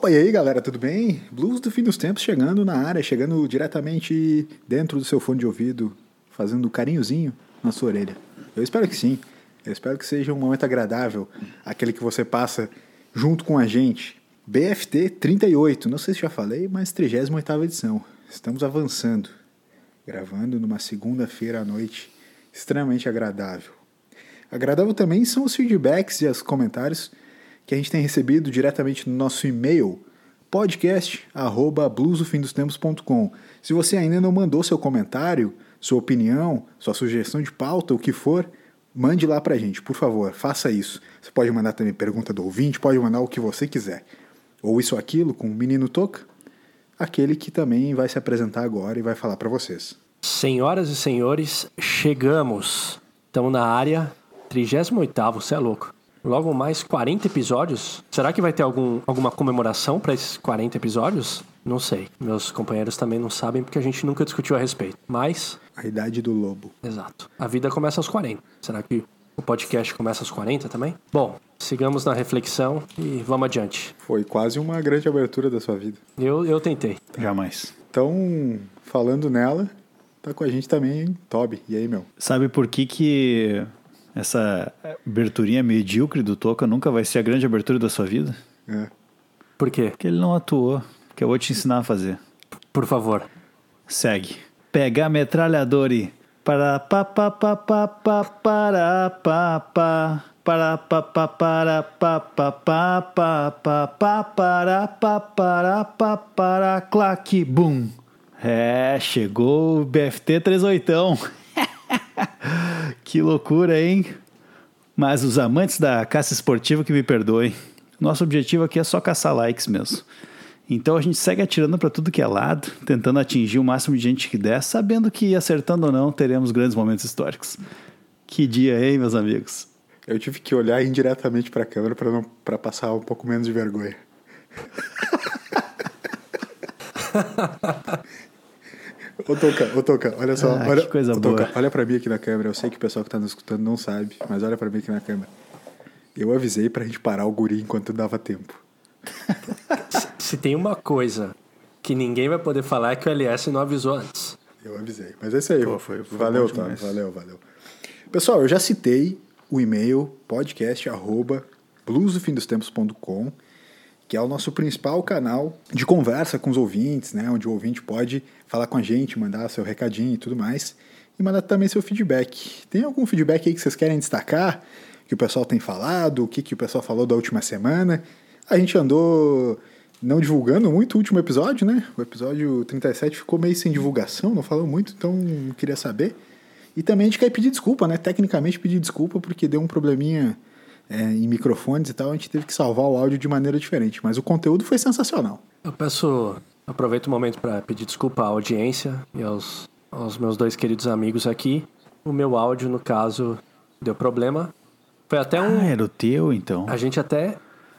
Opa, e aí galera, tudo bem? Blues do fim dos tempos chegando na área, chegando diretamente dentro do seu fone de ouvido, fazendo um carinhozinho na sua orelha. Eu espero que sim. Eu espero que seja um momento agradável, aquele que você passa junto com a gente. BFT 38, não sei se já falei, mas 38 edição. Estamos avançando, gravando numa segunda-feira à noite, extremamente agradável. Agradável também são os feedbacks e os comentários que a gente tem recebido diretamente no nosso e-mail podcast@bluesofindostempos.com. Se você ainda não mandou seu comentário, sua opinião, sua sugestão de pauta, o que for, mande lá pra gente, por favor, faça isso. Você pode mandar também pergunta do ouvinte, pode mandar o que você quiser. Ou isso ou aquilo com o menino Toca, aquele que também vai se apresentar agora e vai falar para vocês. Senhoras e senhores, chegamos. Estamos na área 38, você é louco. Logo mais 40 episódios. Será que vai ter algum, alguma comemoração para esses 40 episódios? Não sei. Meus companheiros também não sabem porque a gente nunca discutiu a respeito. Mas. A idade do lobo. Exato. A vida começa aos 40. Será que o podcast começa aos 40 também? Bom, sigamos na reflexão e vamos adiante. Foi quase uma grande abertura da sua vida. Eu, eu tentei. Jamais. Então, falando nela, tá com a gente também Toby. E aí, meu? Sabe por que que essa aberturinha medíocre do Toca nunca vai ser a grande abertura da sua vida? É. Por quê? Porque ele não atuou. Que eu vou te ensinar a fazer. Por favor. Segue. Pega a metralhadora e. Para pa pa pa pa pa para pa pa para pa pa para pa pa pa pa pa pa para pa para pa para claque bum. É, chegou o BFT 38. que loucura, hein? Mas os amantes da caça esportiva que me perdoem. Nosso objetivo aqui é só caçar likes mesmo. Então a gente segue atirando para tudo que é lado, tentando atingir o máximo de gente que der, sabendo que acertando ou não, teremos grandes momentos históricos. Que dia, hein, meus amigos? Eu tive que olhar indiretamente para a câmera para não para passar um pouco menos de vergonha. Ô Toca, ô Toca, olha só. Ah, olha, que coisa ô, boa. Toca, olha pra mim aqui na câmera. Eu sei que o pessoal que tá nos escutando não sabe, mas olha pra mim aqui na câmera. Eu avisei pra gente parar o guri enquanto dava tempo. Se tem uma coisa que ninguém vai poder falar é que o LS não avisou antes. Eu avisei. Mas é isso aí. Pô, foi- foi valeu, Toby. demais. Valeu, valeu. Pessoal, eu já citei o e-mail podcast arroba que é o nosso principal canal de conversa com os ouvintes, né? Onde o ouvinte pode falar com a gente, mandar seu recadinho e tudo mais. E mandar também seu feedback. Tem algum feedback aí que vocês querem destacar? Que o pessoal tem falado? O que, que o pessoal falou da última semana? A gente andou não divulgando muito o último episódio, né? O episódio 37 ficou meio sem divulgação, não falou muito, então queria saber. E também a gente quer pedir desculpa, né? Tecnicamente pedir desculpa porque deu um probleminha é, em microfones e tal, a gente teve que salvar o áudio de maneira diferente, mas o conteúdo foi sensacional. Eu peço, aproveito o momento para pedir desculpa à audiência e aos, aos meus dois queridos amigos aqui. O meu áudio, no caso, deu problema. Foi até um. Ah, era o teu, então. A gente até.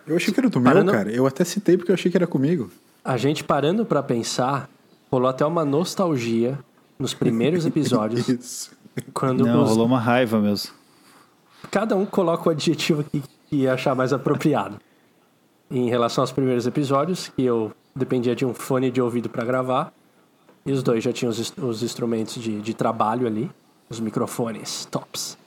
Eu achei que era do meu, Parando- cara. Eu até citei porque eu achei que era comigo. A gente parando para pensar, rolou até uma nostalgia nos primeiros episódios, Isso. quando Não, os- rolou uma raiva mesmo. Cada um coloca o adjetivo que, que achar mais apropriado. Em relação aos primeiros episódios, que eu dependia de um fone de ouvido para gravar, e os dois já tinham os, os instrumentos de, de trabalho ali, os microfones tops.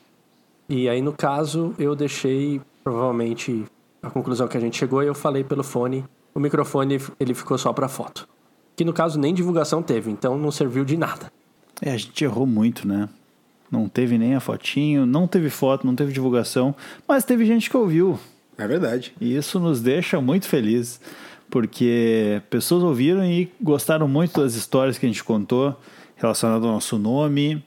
E aí, no caso, eu deixei, provavelmente, a conclusão que a gente chegou, eu falei pelo fone, o microfone ele ficou só para foto. Que no caso nem divulgação teve, então não serviu de nada. É, a gente errou muito, né? Não teve nem a fotinho, não teve foto, não teve divulgação, mas teve gente que ouviu. É verdade. E isso nos deixa muito felizes, porque pessoas ouviram e gostaram muito das histórias que a gente contou, relacionado ao nosso nome,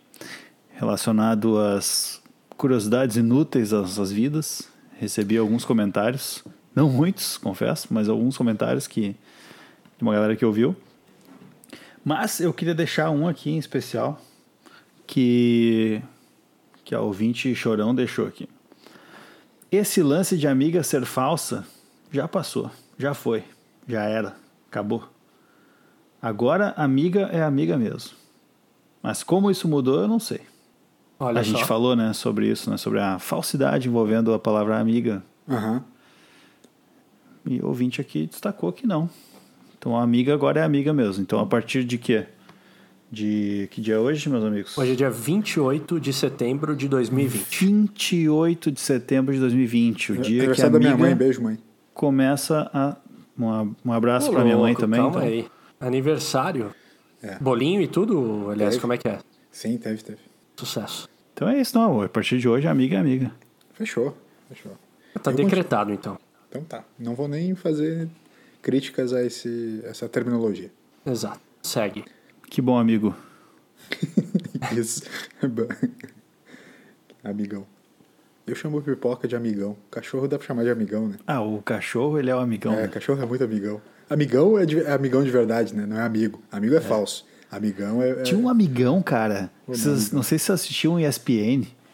relacionado às curiosidades inúteis das nossas vidas. Recebi alguns comentários, não muitos, confesso, mas alguns comentários que de uma galera que ouviu. Mas eu queria deixar um aqui em especial que que a ouvinte chorão deixou aqui. Esse lance de amiga ser falsa já passou, já foi, já era, acabou. Agora amiga é amiga mesmo. Mas como isso mudou, eu não sei. Olha a gente só. falou, né, sobre isso, né, sobre a falsidade envolvendo a palavra amiga. Aham. E o ouvinte aqui destacou que não. Então a amiga agora é amiga mesmo. Então a partir de quê? De que dia é hoje, meus amigos? Hoje é dia 28 de setembro de 2020. 28 de setembro de 2020, o dia que a Aniversário da minha amiga mãe, beijo, mãe. começa a um, um abraço para minha mãe louco, também. Calma então. aí. Aniversário. É. Bolinho e tudo, aliás, Teve. como é que é? Sim, teve, teve. Sucesso. Então é isso, não. A partir de hoje, amiga é amiga. Fechou, fechou. Tá Eu decretado, então. Então tá. Não vou nem fazer críticas a esse, essa terminologia. Exato. Segue. Que bom, amigo. Isso. amigão. Eu chamo pipoca de amigão. Cachorro dá pra chamar de amigão, né? Ah, o cachorro, ele é o amigão. É, né? cachorro é muito amigão. Amigão é, de- é amigão de verdade, né? Não é amigo. Amigo é, falso. Amigão é. é- Tinha um amigão, cara. O Vocês- não sei se vocês assistiam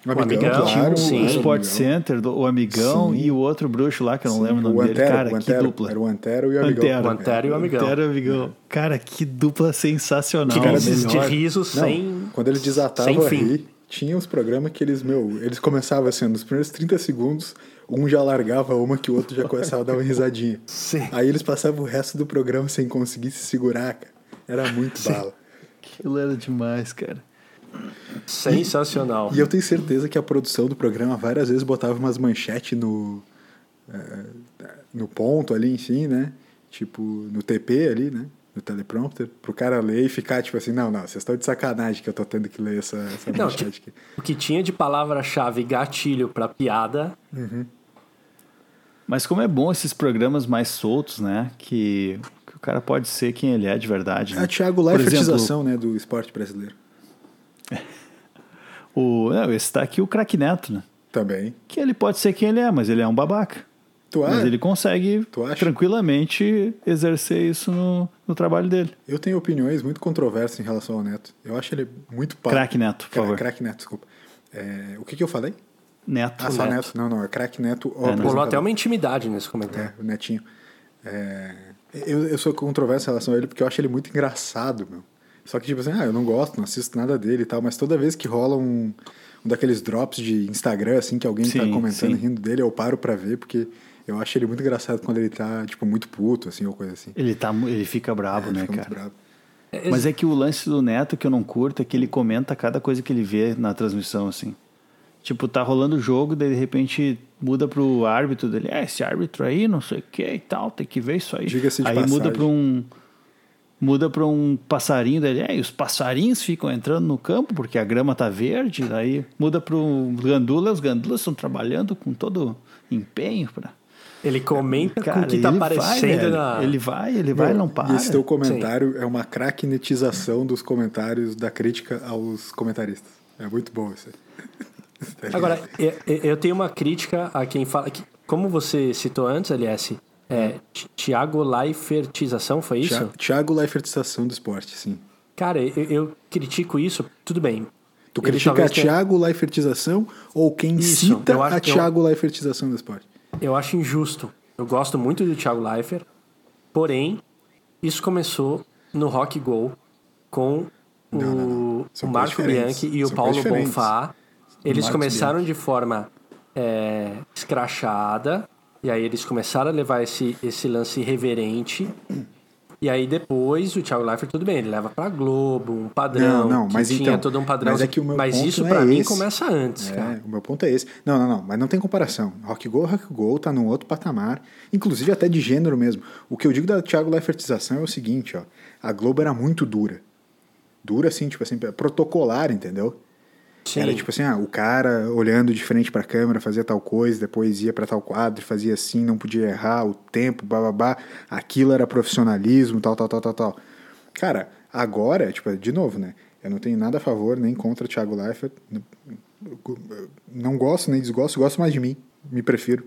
o ESPN. um amigão, claro, sim. o Sport amigão. Center, do- o amigão Sim. e o outro bruxo lá, que eu não Sim, lembro o nome o dele. Antero, Cara, o que Antero. dupla. Era o Antero e o amigão. Antero. O Antero e o amigão. Antero e o amigão. Cara, que dupla sensacional. Que crises de riso Não, sem. quando eles desatavam sem fim. rir, tinha uns programas que eles, meu, eles começavam assim, nos primeiros 30 segundos, um já largava uma que o outro já começava a dar uma risadinha. Sim. Aí eles passavam o resto do programa sem conseguir se segurar, cara. Era muito bala. Aquilo era demais, cara. Sensacional. E eu tenho certeza que a produção do programa várias vezes botava umas manchetes no, eh, no ponto ali, enfim, né? Tipo, no TP ali, né? No teleprompter, pro cara ler e ficar tipo assim, não, não, vocês estão de sacanagem que eu tô tendo que ler essa, essa Não, manchete tipo, aqui. o que tinha de palavra-chave gatilho pra piada. Mas como é bom esses programas mais soltos, né? Que, que o cara pode ser quem ele é de verdade. É Né? a Thiago Por exemplo, Leifertização, né, do esporte brasileiro. O, não, esse tá aqui o craque Neto, né? Também. Que ele pode ser quem ele é, mas ele é um babaca. Tu Mas acha? ele consegue Tu acha? tranquilamente exercer isso no, no trabalho dele. Eu tenho opiniões muito controversas em relação ao Neto. Eu acho ele muito pá. Craque Neto, por favor. Craque Neto, desculpa. É, o que, que eu falei? Neto. Ah, só Neto. Neto. Não, não, é craque Neto. É, né? Rolou até uma intimidade nesse comentário. É, o Netinho. É, eu, eu sou controverso em relação a ele porque eu acho ele muito engraçado, meu. Só que, tipo assim, ah, eu não gosto, não assisto nada dele e tal, mas toda vez que rola um, um daqueles drops de Instagram, assim, que alguém tá Sim, comentando, sim. rindo dele, eu paro pra ver, porque eu acho ele muito engraçado quando ele tá, tipo, muito puto, assim, ou coisa assim. Ele, tá, ele fica brabo, Ele né, fica cara? muito bravo. Mas é que o lance do Neto que eu não curto é que ele comenta cada coisa que ele vê na transmissão, assim. Tipo, tá rolando o jogo, daí de repente muda pro árbitro dele. É, esse árbitro aí, não sei o que e tal, tem que ver isso aí. Diga-se de aí muda passagem. pra um. Muda pra um passarinho dele. É, e os passarinhos ficam entrando no campo porque a grama tá verde. Daí muda pro gandula, os gandulas estão trabalhando com todo empenho pra. Ele comenta Cara, com o que tá ele vai, aparecendo velho. na. Ele vai, ele vai, Meu, não para. Esse teu comentário é uma craquenetização dos comentários da crítica aos comentaristas. É muito bom isso? Agora, eu, eu tenho uma crítica a quem fala. Que, como você citou antes, LS, é, Ti- Tiago Leifertização, foi isso? Thiago Leifertização do esporte, sim. Cara, eu, eu critico isso. Tudo bem. Tu Ele critica a talvez tenha- Thiago Leifertização ou quem Isso, cita acho a que eu- Thiago Leifertização do esporte? Eu acho injusto. Eu gosto muito do Thiago Leifert, porém, isso começou no Rock Go com o, Não, não, não. o Marco. Bianchi e o São Paulo. Bonfá. Eles Marcos começaram de forma é, escrachada, e aí eles começaram a levar esse, esse lance irreverente. E aí depois o Thiago Leifert, tudo bem, ele leva pra Globo, um padrão. Não, não, que mas tinha então, todo um padrão. mas é que o meu mas ponto isso pra é mim esse. começa antes, É, cara. o meu ponto é esse. Não, não, não, mas não tem comparação. Rock Go, Rock Go tá num outro patamar, inclusive até de gênero mesmo. O que eu digo da Thiago Leifertização é o seguinte, ó. A Globo era muito dura. Dura, assim, tipo assim, protocolar, entendeu? Sim. Era tipo assim, ah, o cara olhando de frente pra câmera, fazia tal coisa, depois ia pra tal quadro, fazia assim, não podia errar, o tempo, bababá. Aquilo era profissionalismo, tal, tal, tal, tal, tal. Cara, agora, tipo, de novo, né? Eu não tenho nada a favor nem contra o Thiago Leifert. Não gosto nem desgosto, gosto mais de mim. Me prefiro.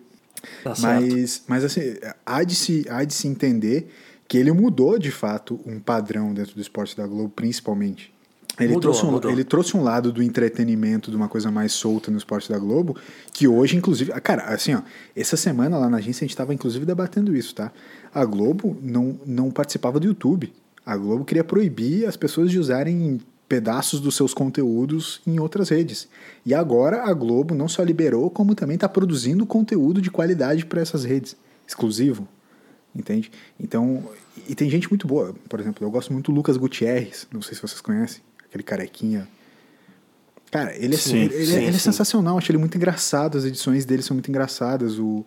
Tá. Mas, mas assim, há de, se, há de se entender que ele mudou de fato um padrão dentro do esporte da Globo, principalmente. Ele, Mudou, trouxe um, mudou. ele trouxe um lado do entretenimento, de uma coisa mais solta no esporte da Globo, que hoje, inclusive. ah, Cara, assim, ó, essa semana lá na agência a gente estava inclusive debatendo isso, tá? A Globo não, não participava do YouTube. A Globo queria proibir as pessoas de usarem pedaços dos seus conteúdos em outras redes. E agora a Globo não só liberou, como também está produzindo conteúdo de qualidade para essas redes, exclusivo. Entende? Então, e tem gente muito boa. Por exemplo, eu gosto muito do Lucas Gutierrez, não sei se vocês conhecem, aquele carequinha. Cara, ele é, Sim, ele, ele- sim, ele é sim. sensacional, acho ele muito engraçado, as edições dele são muito engraçadas. O,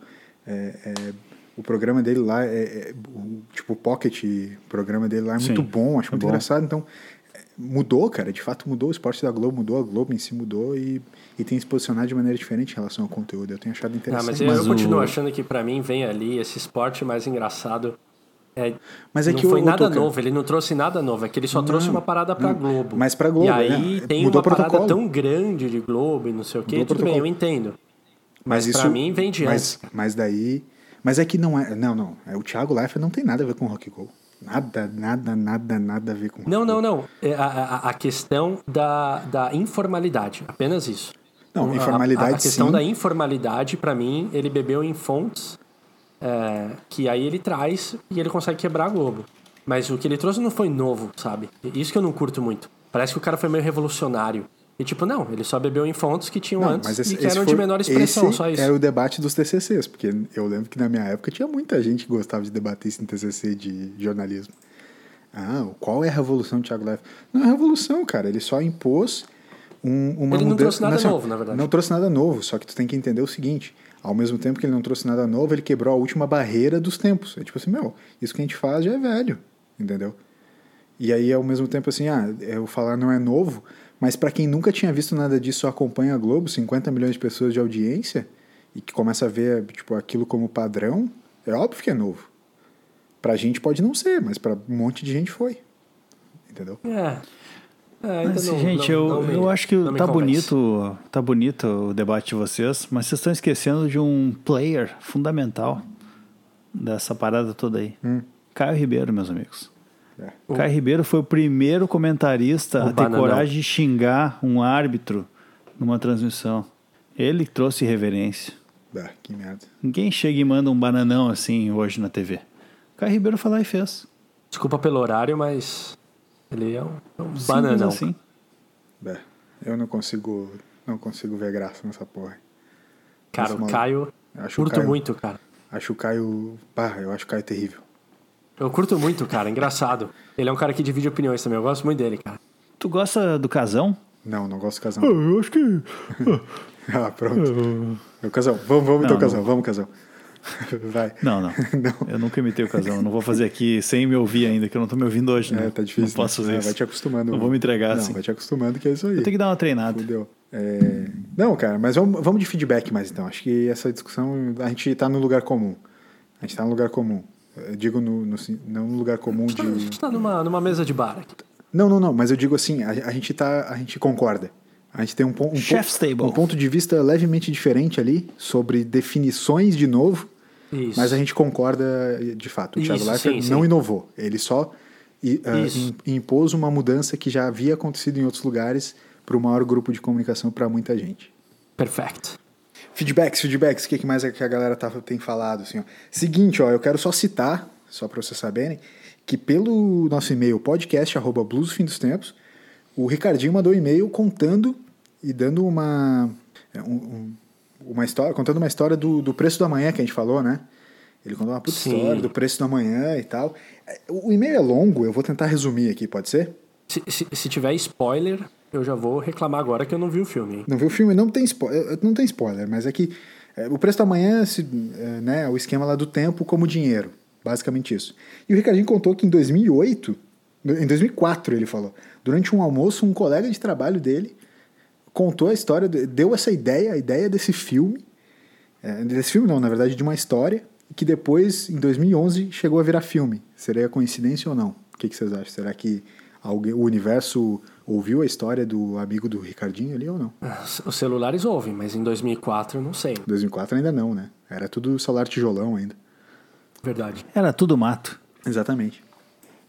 é, é, o programa dele lá, é, é- o, tipo, o Pocket, o programa dele lá é muito Sim, bom, acho é muito bom. engraçado. Então, é, mudou, cara, de fato mudou. O esporte da Globo mudou, a Globo em si mudou e, e tem se posicionado de maneira diferente em relação ao conteúdo. Eu tenho achado Ah, interessante. mas eu, Mas eu o- continuo achando que pra mim vem ali esse esporte mais engraçado. É, Mas é não que o- foi o nada Tuca- novo, ele não trouxe nada novo, é que ele só trouxe Não, uma parada pra não, Globo. mas pra Globo, E aí né? tem Mudou uma o parada tão grande de Globo e não sei o Mudou o tudo bem, eu entendo. Mas, pra mim vem de mas, mas daí. Mas é que não é. Não, não. É, o Thiago Leifert não tem nada a ver com rock go. Nada, nada, nada, nada a ver com Não, não, não. É a, a, a questão da, da informalidade, apenas isso. Não, informalidade A, a questão sim. da informalidade, pra mim, ele bebeu em fontes é, que aí ele traz e ele consegue quebrar a Globo. Mas o que ele trouxe não foi novo, sabe? Isso que eu não curto muito. Parece que o cara foi meio revolucionário. E tipo, não, ele só bebeu em fontes que tinham Não, antes esse, e que eram foi- de menor expressão, só isso. Era o debate dos TCCs, porque eu lembro que na minha época tinha muita gente que gostava de debater isso em TCC de jornalismo. Ah, qual é a revolução do Thiago Leifert? Não é revolução, cara. Ele só impôs um, uma Ele não mudança. trouxe nada assim, ó, novo, na verdade. Não trouxe nada novo, só que tu tem que entender o seguinte. Ao mesmo tempo que ele não trouxe nada novo, ele quebrou a última barreira dos tempos. É tipo assim, meu, isso que a gente faz já é velho, entendeu? E aí, ao mesmo tempo, assim, ah, eu falar não é novo, mas para quem nunca tinha visto nada disso, acompanha a Globo, 50 milhões de pessoas de audiência, e que começa a ver tipo, aquilo como padrão, é óbvio que é novo. Pra gente pode não ser, mas pra um monte de gente foi. Entendeu? É. É, ainda Mas, não- gente, não- eu, não me- eu acho que tá convence. bonito, tá bonito o debate de vocês, mas vocês estão esquecendo de um player fundamental dessa parada toda aí. Hum. Caio Ribeiro, meus amigos. É. Caio Ribeiro foi o primeiro comentarista O a ter bananão. coragem de xingar um árbitro numa transmissão. Ele trouxe reverência. Ah, que merda. Ninguém chega e manda um bananão assim hoje na TV. Caio Ribeiro foi lá e fez. Desculpa pelo horário, mas ele é um, é um bananão. assim. É, eu não consigo, não consigo ver graça nessa porra. Cara, Esse o. Caio, Eu acho o curto Caio- muito, cara. Acho o Caio. Pá, eu acho o Caio terrível. Eu curto muito, cara, engraçado. Ele é um cara que divide opiniões também, eu gosto muito dele, cara. Tu gosta do casão? Não, não gosto do casal. eu acho que. Ah, pronto. Meu casal, vamos, vamos então, Não, casal, não. vamos, casal. Vai. Não, não. Eu nunca imitei o casão. Eu não vou fazer aqui sem me ouvir ainda, que eu não tô me ouvindo hoje, né? É, tá difícil. Não posso né? fazer É, isso. Vai te acostumando. Não vou me entregar Não, assim. vai te acostumando que é isso aí. Eu tenho que dar uma treinada. Fudeu. É, Não, cara, mas vamos, vamos de feedback mais então. Acho que essa discussão, a gente tá no lugar comum. A gente tá no lugar comum. Eu digo no, no- não no lugar comum A de. gente tá numa, numa mesa de bar aqui. Não, não, não, mas eu digo assim, a, a gente tá. A gente concorda. A gente tem um, um, table. um ponto de vista levemente diferente ali sobre definições de novo. Isso. Mas a gente concorda de fato. O Thiago Leifert sim, não sim. inovou. Ele só im- impôs uma mudança que já havia acontecido em outros lugares para o maior grupo de comunicação para muita gente. Perfect. Feedbacks, feedbacks, o que mais é que a galera tá, tem falado? Assim, ó. Seguinte, ó, eu quero só citar, só para vocês saberem, que pelo nosso e-mail podcast.bluesfindostempos, o Ricardinho mandou um e-mail contando e dando uma, é, um- um- uma história, contando uma história do, do preço do amanhã que a gente falou, né? Ele contou uma puta Sim. história do preço do amanhã e tal. É, O e-mail é longo, eu vou tentar resumir aqui, pode ser? Se, se, se tiver spoiler, eu já vou reclamar agora que eu não vi o filme, hein? Não viu o filme? Não tem spoiler, não tem spoiler mas é que é, o preço da manhã, se, é, né, o esquema lá do tempo como dinheiro, basicamente isso. E o Ricardinho contou que em 2008, em 2004 ele falou, durante um almoço, um colega de trabalho dele contou a história, deu essa ideia, a ideia desse filme, é, desse filme não, na verdade, de uma história, que depois, em 2011, chegou a virar filme. Seria coincidência ou não? O que, que vocês acham? Será que alguém, o universo ouviu a história do amigo do Ricardinho ali ou não? Os celulares ouvem, mas em 2004 eu não sei. 2004 ainda não, né? Era tudo celular tijolão ainda. Verdade. Era tudo mato. Exatamente.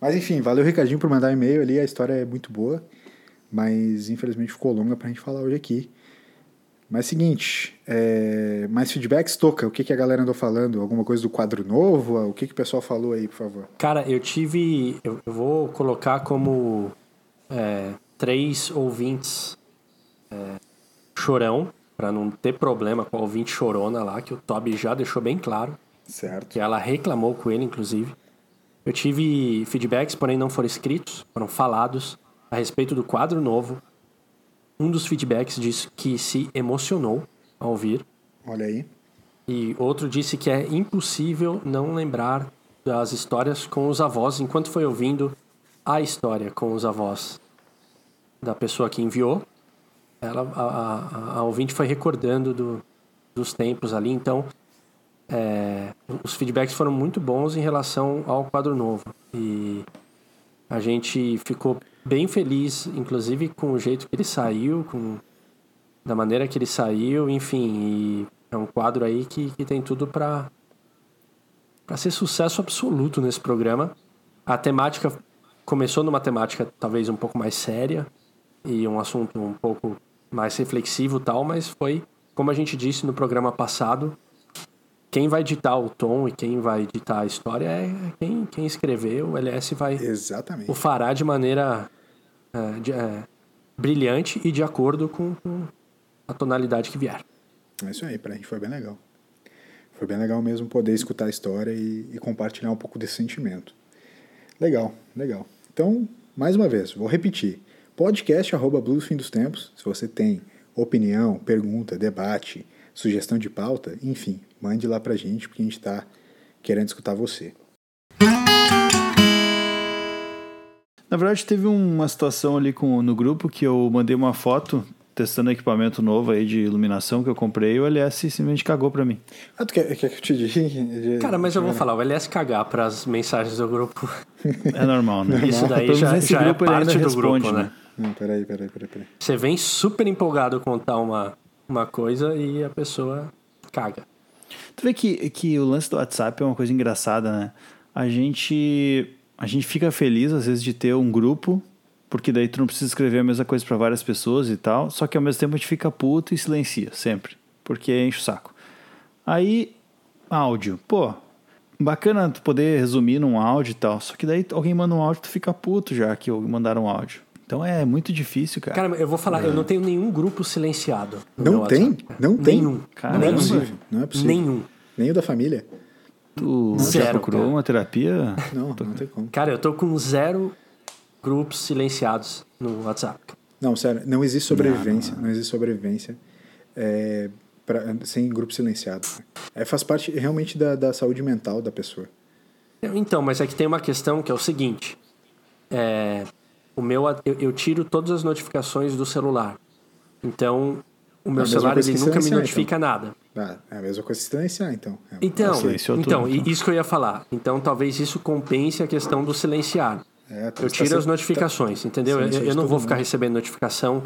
Mas enfim, valeu Ricardinho por mandar e-mail ali, a história é muito boa, mas infelizmente ficou longa pra gente falar hoje aqui. Mas seguinte, é, mais feedbacks, Toca, o que, que a galera andou falando? Alguma coisa do quadro novo? O que, que o pessoal falou aí, por favor? Cara, eu tive. Eu, vou colocar como é, três ouvintes é, chorão, pra não ter problema com a ouvinte chorona lá, que o Toby já deixou bem claro. Certo. que ela reclamou com ele, inclusive. Eu tive feedbacks, porém não foram escritos, foram falados a respeito do quadro novo. Um dos feedbacks disse que se emocionou ao ouvir, Olha aí. e outro disse que é impossível não lembrar das histórias com os avós enquanto foi ouvindo a história com os avós da pessoa que enviou. Ela, a, a, a ouvinte foi recordando do, dos tempos ali, então é, os feedbacks foram muito bons em relação ao quadro novo. E a gente ficou bem feliz, inclusive com o jeito que ele saiu, com da maneira que ele saiu, enfim. É um quadro aí que, que tem tudo para para ser sucesso absoluto nesse programa. A temática começou numa temática talvez um pouco mais séria e um assunto um pouco mais reflexivo tal, mas foi, como a gente disse no programa passado, quem vai ditar o tom e quem vai ditar a história é quem, quem escreveu. O LS vai Exatamente. o fará de maneira é, de- é, brilhante e de acordo com, com a tonalidade que vier. É isso aí, pra gente foi bem legal. Foi bem legal mesmo poder escutar a história e, e compartilhar um pouco desse sentimento. Legal, legal. Então, mais uma vez, vou repetir. Podcast arroba Blues Fim dos Tempos. Se você tem opinião, pergunta, debate, sugestão de pauta, enfim, mande lá pra gente, porque a gente tá querendo escutar você. Na verdade, teve uma situação ali com, no grupo que eu mandei uma foto testando equipamento novo aí de iluminação que eu comprei e o LS simplesmente cagou pra mim. Ah, tu quer, quer que eu te diga? Cara, mas eu vou falar, o LS cagar para as mensagens do grupo. É normal, né? Isso daí Pelo já, já é parte do responde, grupo, né? Não, peraí, peraí, peraí, peraí. Você vem super empolgado contar uma, uma coisa e a pessoa caga. Tu vê que, que o lance do WhatsApp é uma coisa engraçada, né? A gente, a gente fica feliz, às vezes, de ter um grupo, porque daí tu não precisa escrever a mesma coisa para várias pessoas e tal, só que ao mesmo tempo a gente fica puto e silencia, sempre, porque enche o saco. Aí, áudio. Pô, bacana tu poder resumir num áudio e tal, só que daí alguém manda um áudio tu fica puto já que mandaram um áudio. Então é muito difícil, cara. Cara, eu vou falar, eu não tenho nenhum grupo silenciado. Não tem? Cara. Não tem? Nenhum. Caramba. Não é Nenhum. possível. Não é possível. Nenhum. Nem o da família? tu já Zero, procurou cara. uma terapia? Não, não tem como. Cara, eu tô com zero grupos silenciados no WhatsApp. Não, sério, não existe sobrevivência. Não, existe sobrevivência é, pra- sem grupo silenciado. É, faz parte realmente da, da saúde mental da pessoa. Então, mas é que tem uma questão que é o seguinte. É, o meu, eu, eu tiro todas as notificações do celular. Então, o meu É celular coisa ele nunca me notifica nada. Ah, é a mesma coisa silenciar, então. É. Então, silenciou tudo, então, então. e isso que eu ia falar. Então, talvez isso compense a questão do silenciar. É, tá- Eu tá tiro se- as notificações, entendeu? Eu, eu não vou ficar mundo. recebendo notificação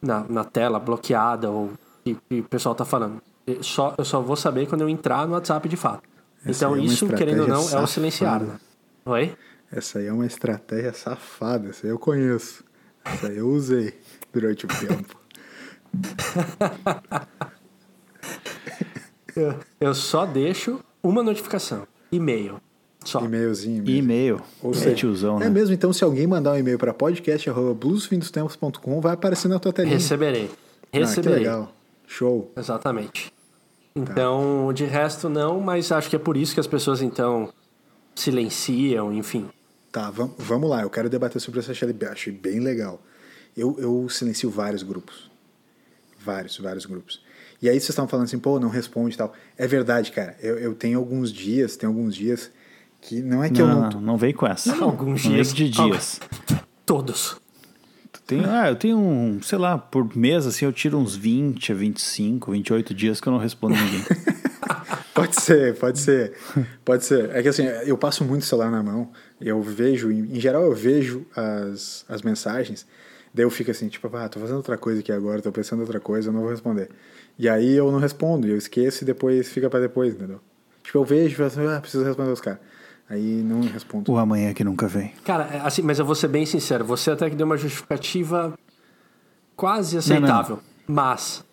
na, na tela bloqueada ou que, que o pessoal tá falando. Eu só, eu só vou saber quando eu entrar no WhatsApp de fato. Essa então, é isso, querendo ou não, é o silenciar, né? Oi? Essa aí é uma estratégia safada. Essa aí eu conheço. Essa aí eu usei durante o tempo. Eu, eu só deixo uma notificação. E-mail. Só. E-mailzinho mesmo. E-mail. Ou é seja, tiozão, é né? mesmo, então se alguém mandar um e-mail para podcast.bluesfindostempos.com vai aparecer na tua telinha. Receberei. Ah, que Receberei. legal. Show. Exatamente. Então, de resto não, mas acho que é por isso que as pessoas então silenciam, enfim. Tá, vam- vamos lá. Eu quero debater sobre essa Shelly Bell. Achei bem legal. Eu, eu silencio vários grupos. Vários, vários grupos. E aí vocês estavam falando assim, pô, não responde e tal. É verdade, cara. Eu, eu tenho alguns dias, tem alguns dias que não é que eu Não, não. não, não vem com essa. Alguns não dias- de dias. Todos. Tem, ah, eu tenho um, sei lá, por mês, assim, eu tiro uns 20 a 25, 28 dias que eu não respondo ninguém. Pode ser, pode ser. Pode ser. É que assim, eu passo muito celular na mão, eu vejo, em, geral eu vejo as, as mensagens, daí eu fico assim, tipo, ah, tô fazendo outra coisa aqui agora, tô pensando em outra coisa, eu não vou responder. E aí eu não respondo, eu esqueço e depois fica pra depois, entendeu? Tipo, eu vejo e falo assim, ah, preciso responder os caras. Aí não respondo. o amanhã que nunca vem. Cara, é assim, mas eu vou ser bem sincero, você até que deu uma justificativa quase aceitável. Mas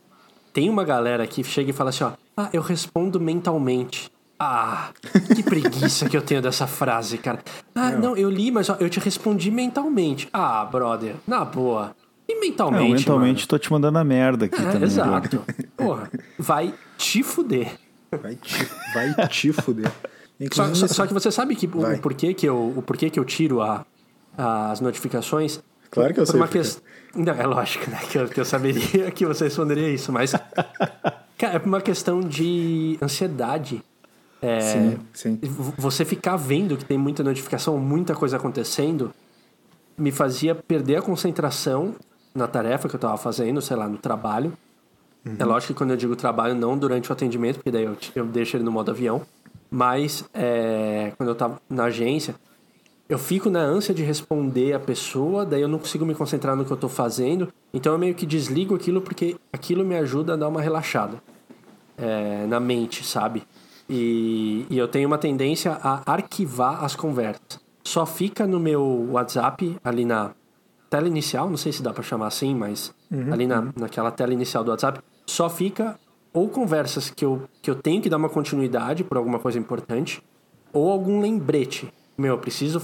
tem uma galera que chega e fala assim, ó, ah, eu respondo mentalmente. Ah, que preguiça que eu tenho dessa frase, cara. Ah, não, eu li, mas ó, eu te respondi mentalmente. Ah, brother, na boa. E mentalmente, Não, mentalmente mano? tô te mandando a merda aqui É, também. exato. Porra, vai te fuder. Vai te, vai te fuder. Só, só, só, que você sabe que o, porquê que eu, o porquê que eu tiro a, as notificações? Claro que eu sei. Uma que... Não, é lógico né, que, eu, que eu saberia que você responderia isso, mas cara, é por uma questão de ansiedade. É, sim, sim. Você ficar vendo que tem muita notificação, muita coisa acontecendo, me fazia perder a concentração na tarefa que eu estava fazendo, sei lá, no trabalho. Uhum. É lógico que quando eu digo trabalho, não durante o atendimento, porque daí eu, eu deixo ele no modo avião. Mas é, quando eu estava na agência, eu fico na ânsia de responder a pessoa, daí eu não consigo me concentrar no que eu estou fazendo. Então eu meio que desligo aquilo porque aquilo me ajuda a dar uma relaxada é, na mente, sabe? E, e eu tenho uma tendência a arquivar as conversas. Só fica no meu WhatsApp, ali na tela inicial, não sei se dá para chamar assim, mas uhum. ali na, naquela tela inicial do WhatsApp, só fica ou conversas que eu, que eu tenho que dar uma continuidade por alguma coisa importante, ou algum lembrete. Meu, eu preciso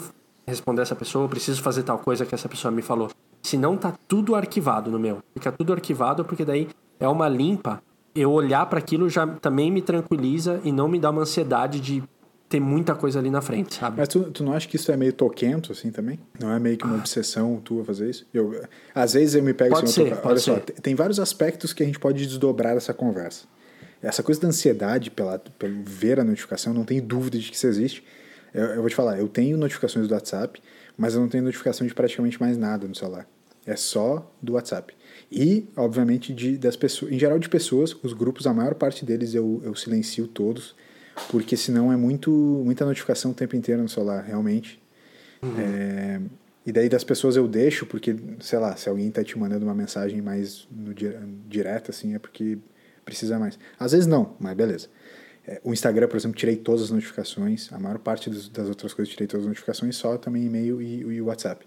responder essa pessoa, eu preciso fazer tal coisa que essa pessoa me falou. Se não, tá tudo arquivado no meu. Fica tudo arquivado porque daí é uma limpa. Eu olhar para aquilo já também me tranquiliza e não me dá uma ansiedade de ter muita coisa ali na frente, sabe? Mas tu, tu não acha que isso é meio toquento, assim, também? Não é meio que uma obsessão tua fazer isso? Eu, às vezes eu me pego pode assim, ser, olha ser. só, tem vários aspectos que a gente pode desdobrar essa conversa. Essa coisa da ansiedade pela, pelo ver a notificação, não tenho dúvida de que isso existe. Eu, eu vou te falar, eu tenho notificações do WhatsApp, mas eu não tenho notificação de praticamente mais nada no celular. É só do WhatsApp. E, obviamente, de, das pessoas, em geral de pessoas, os grupos, a maior parte deles eu, eu silencio todos porque senão é muito muita notificação o tempo inteiro no celular, realmente. Uhum. É, e daí das pessoas eu deixo, porque, sei lá, se alguém tá te mandando uma mensagem mais no, direta, assim, é porque precisa mais. Às vezes não, mas beleza. É, o Instagram, por exemplo, tirei todas as notificações, a maior parte dos, das outras coisas tirei todas as notificações, só também e-mail e, e WhatsApp.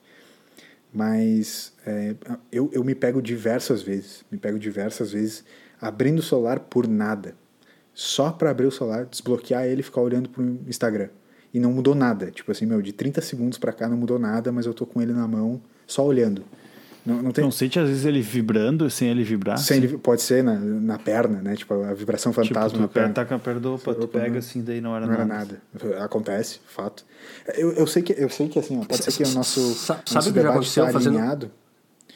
Mas é, eu, eu me pego diversas vezes, me pego diversas vezes abrindo o celular por nada só para abrir o celular, desbloquear ele e ficar olhando pro Instagram. E não mudou nada. Tipo assim, meu, de 30 segundos para cá não mudou nada, mas eu tô com ele na mão, só olhando. Não, não, tem... não sente às vezes ele vibrando sem ele vibrar? Sem ele, pode ser na, na perna, né? Tipo, a vibração tipo, fantasma tipo, tu na perna. Tá com a perna do opa, tu pega assim, daí não era não nada. Não era nada. Acontece, fato. Eu, eu, sei, que, eu sei que assim, ó, pode ser que o nosso, sabe nosso o que já aconteceu fazendo...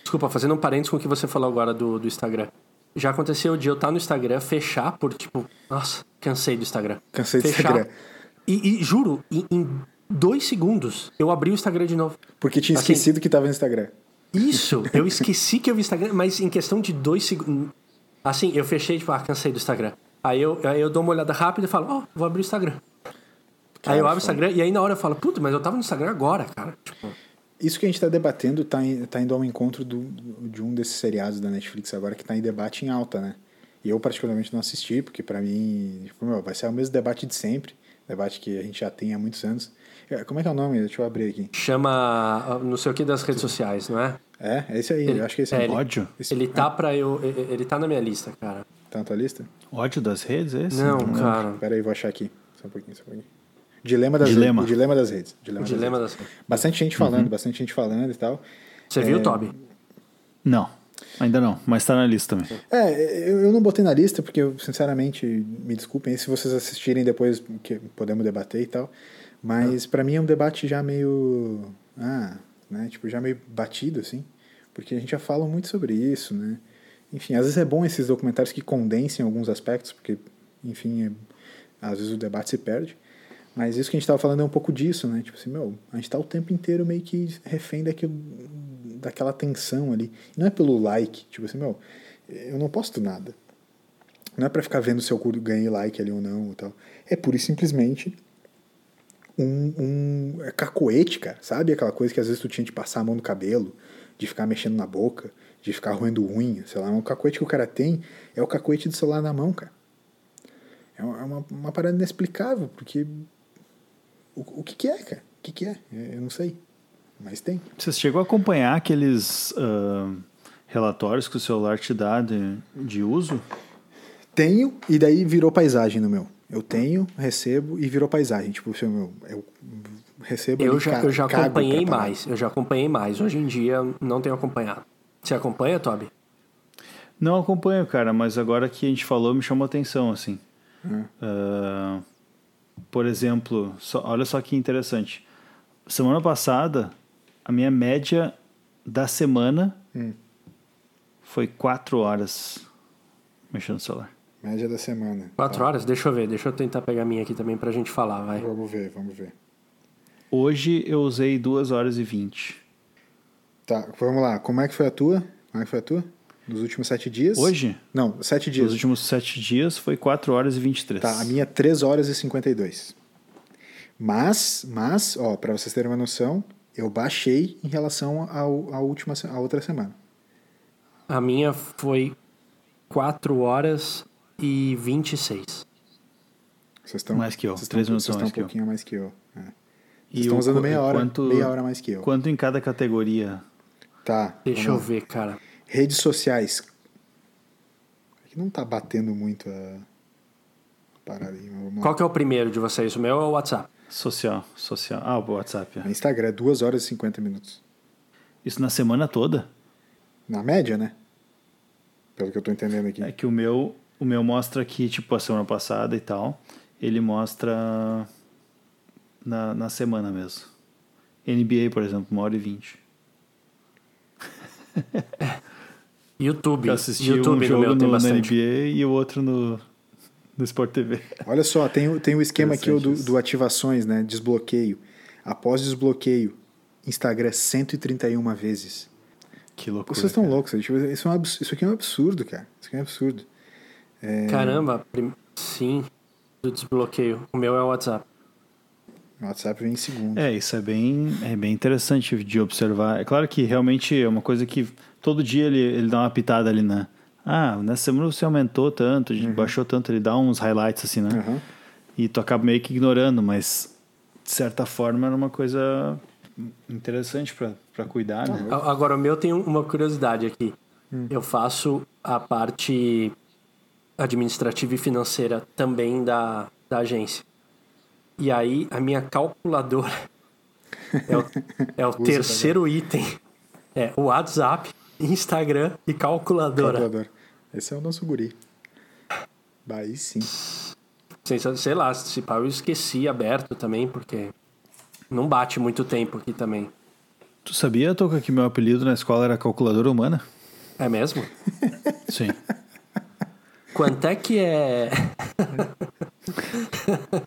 Desculpa, fazendo um parênteses com o que você falou agora do, do Instagram. Já aconteceu de eu estar no Instagram, fechar por tipo, nossa, cansei do Instagram. Cansei fechar, do Instagram. E, e juro, em, em, dois segundos eu abri o Instagram de novo. Porque tinha assim, esquecido que estava no Instagram. Isso, eu esqueci que eu vi Instagram, mas em questão de dois segundos. Assim, eu fechei, tipo, ah, cansei do Instagram. Aí eu, aí eu dou uma olhada rápida e falo, ó, oh, vou abrir o Instagram. Cara, aí eu abro o Instagram e aí na hora eu falo, puta, mas eu tava no Instagram agora, cara. Tipo, isso que a gente está debatendo está tá indo ao encontro do, de um desses seriados da Netflix agora que está em debate em alta, né? E eu particularmente não assisti, porque para mim tipo, meu, vai ser o mesmo debate de sempre, debate que a gente já tem há muitos anos. É, como é que é o nome? Deixa eu abrir aqui. Chama ah, não sei o que das redes sociais, não é? É, é esse aí, ele, eu acho que é esse é, aí. Ele, Ódio? Esse, ele tá para eu. Ele tá na minha lista, cara. Tá na tua lista? Ódio das redes, é esse? Não, não cara. Pera aí, vou achar aqui. Só um pouquinho, só um pouquinho. Dilema das, Dilema. Redes, dilema das redes. Dilema, dilema das, redes. Bastante gente falando, uhum. bastante gente falando e tal. Você é... viu, Toby? Não, ainda não, mas tá na lista também. É, eu, eu não botei na lista porque eu, sinceramente, me desculpem se vocês assistirem depois, que podemos debater e tal. Mas para mim é um debate já meio. Ah, né? Tipo, já meio batido, assim. Porque a gente já fala muito sobre isso, né? Enfim, às vezes é bom esses documentários que condensem alguns aspectos, porque, enfim, é, às vezes o debate se perde. Mas isso que a gente estava falando é um pouco disso, né? Tipo assim, meu, a gente está o tempo inteiro meio que refém daquilo, daquela tensão ali. não é pelo like, tipo assim, meu, eu não posto nada. Não é para ficar vendo se eu ganhei like ali ou não ou tal. É pura e simplesmente um, um é cacoete, cara. Sabe aquela coisa que às vezes tu tinha de passar a mão no cabelo, de ficar mexendo na boca, de ficar roendo unha, sei lá. Um cacoete que o cara tem é o cacoete do celular na mão, cara. É uma, uma parada inexplicável, porque o, o que, que é, cara? O que, que é? Eu não sei. Mas tem. Você chegou a acompanhar aqueles uh, relatórios que o celular te dá de, de uso? Tenho, e daí virou paisagem no meu. Eu tenho, recebo e virou paisagem. Tipo, o meu, eu recebo. Eu já, eu já acompanhei mais. Eu já acompanhei mais. Hoje em dia não tenho acompanhado. Você acompanha, Toby? Não acompanho, cara, mas agora que a gente falou me chamou atenção, assim. Uh, por exemplo, só, olha só que interessante. Semana passada, a minha média da semana Hum. foi 4 horas mexendo no celular. Média da semana. Quatro Tá. horas? Deixa eu ver, deixa eu tentar pegar a minha aqui também pra gente falar, vai. Vamos ver, vamos ver. Hoje eu usei 2 horas e 20. Tá, vamos lá. Como é que foi a tua? Como é que foi a tua? Nos últimos sete dias? Hoje, Não, sete dias. nos últimos 7 dias, foi 4 horas e 23. Tá, a minha é 3 horas e 52. Mas, mas, ó, pra vocês terem uma noção, eu baixei em relação ao, à última, à outra semana. A minha foi 4 horas e 26. Vocês estão Mais que eu, Vocês três estão, minutos mais um que eu. pouquinho mais que eu. É. Vocês E estão usando meia hora, quanto- meia hora mais que eu. Quanto em cada categoria? Tá. Deixa eu lá. ver, cara. Redes sociais. Aqui não tá batendo muito a a parada aí. Qual que é o primeiro de vocês? O meu é o WhatsApp. Social, social. Ah, o WhatsApp. é. Instagram, 2 horas e 50 minutos. Isso na semana toda? Na média, né? Pelo que eu tô entendendo aqui. É que o meu, o meu mostra aqui, tipo, a semana passada e tal. Ele mostra na, na semana mesmo. NBA, por exemplo, uma hora e vinte. YouTube. Eu assisti YouTube um no jogo tem no, na. NBA e o outro no, no Sport TV. Olha só, tem, o- tem o esquema aqui do, do ativações, né? Desbloqueio. Após desbloqueio, Instagram 131 vezes. Que loucura. Vocês estão cara. loucos. Isso, é um abs- isso aqui é um absurdo, cara. Isso aqui é um absurdo. Caramba, prim- sim, do desbloqueio. O meu é o WhatsApp. O WhatsApp vem em segundo. É, isso é bem, é bem interessante de observar. É claro que realmente é uma coisa que todo dia ele, ele dá uma pitada ali, né? Ah, nessa semana você aumentou tanto, gente baixou tanto, ele dá uns highlights assim, né? Aham. E tu acaba meio que ignorando, mas de certa forma era uma coisa interessante pra cuidar, né? A- Agora, o meu tem um- uma curiosidade aqui. Hum. Eu faço a parte administrativa e financeira também da, da agência. E aí, a minha calculadora é o, é o terceiro item. É o WhatsApp, Instagram e calculadora. Calculador. Esse é o nosso guri. Bah, Aí sim. Sei, sei lá, se pá, eu esqueci aberto também, porque não bate muito tempo aqui também. Tu sabia, Toca, que meu apelido na escola era calculadora humana? É mesmo? Sim. Quanto é que é.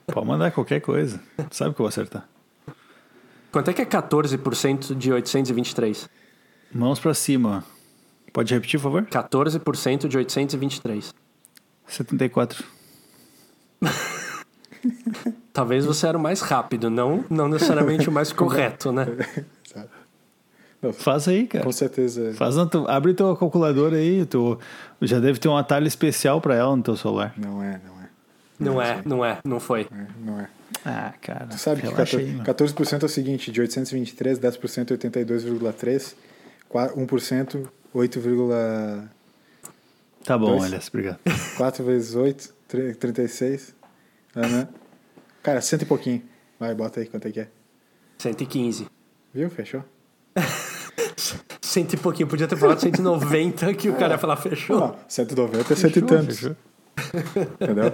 Pode mandar qualquer coisa. Tu sabe que eu vou acertar. Quanto é que é 14% de 823? Mãos pra cima. Pode repetir, por favor? 14% de 823. 74. Talvez você era o mais rápido, não, não necessariamente o mais correto, né? Sabe? Faz aí, cara. Com certeza. Faz na tu- abre tua calculadora aí, tu já deve ter um atalho especial pra ela no teu celular. Não é, não é. Não é, não é, não foi. É, Não é. Ah, cara. Tu sabe que relaxa 14%, aí, mano. 14% é o seguinte, de 823, 10% 82,3, 1% 8,4 Tá bom. Elias, obrigado. vezes 8, tre- 36. Ah, né? Cara, cento e pouquinho. Vai, bota aí quanto é que é. 115. Viu? Fechou? Cento e pouquinho, podia ter falado 190 que o cara ia falar fechou. Não, 190 é cento e tantos. fechou. Entendeu?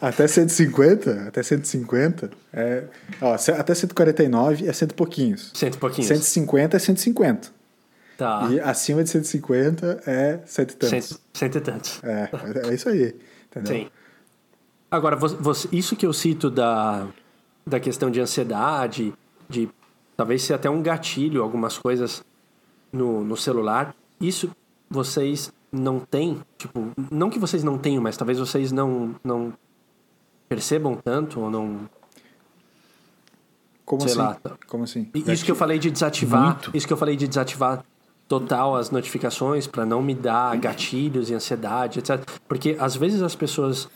Até 150, até 150 é. Ó, até 149 é cento e pouquinhos. Cento e pouquinhos. 150 é 150. Tá. E acima de 150 é cento e tantos. Cento, cento e tantos. É, é isso aí. Entendeu? Sim. Agora, você, isso que eu cito da, da questão de ansiedade, de talvez ser até um gatilho, algumas coisas no, no celular, isso vocês não têm, tipo, não que vocês não tenham, mas talvez vocês não, não percebam tanto ou não... Como Sei assim? lá. Como assim? Isso que eu falei de desativar, Muito. isso que eu falei de desativar total as notificações para não me dar gatilhos e ansiedade, etc. Porque às vezes as pessoas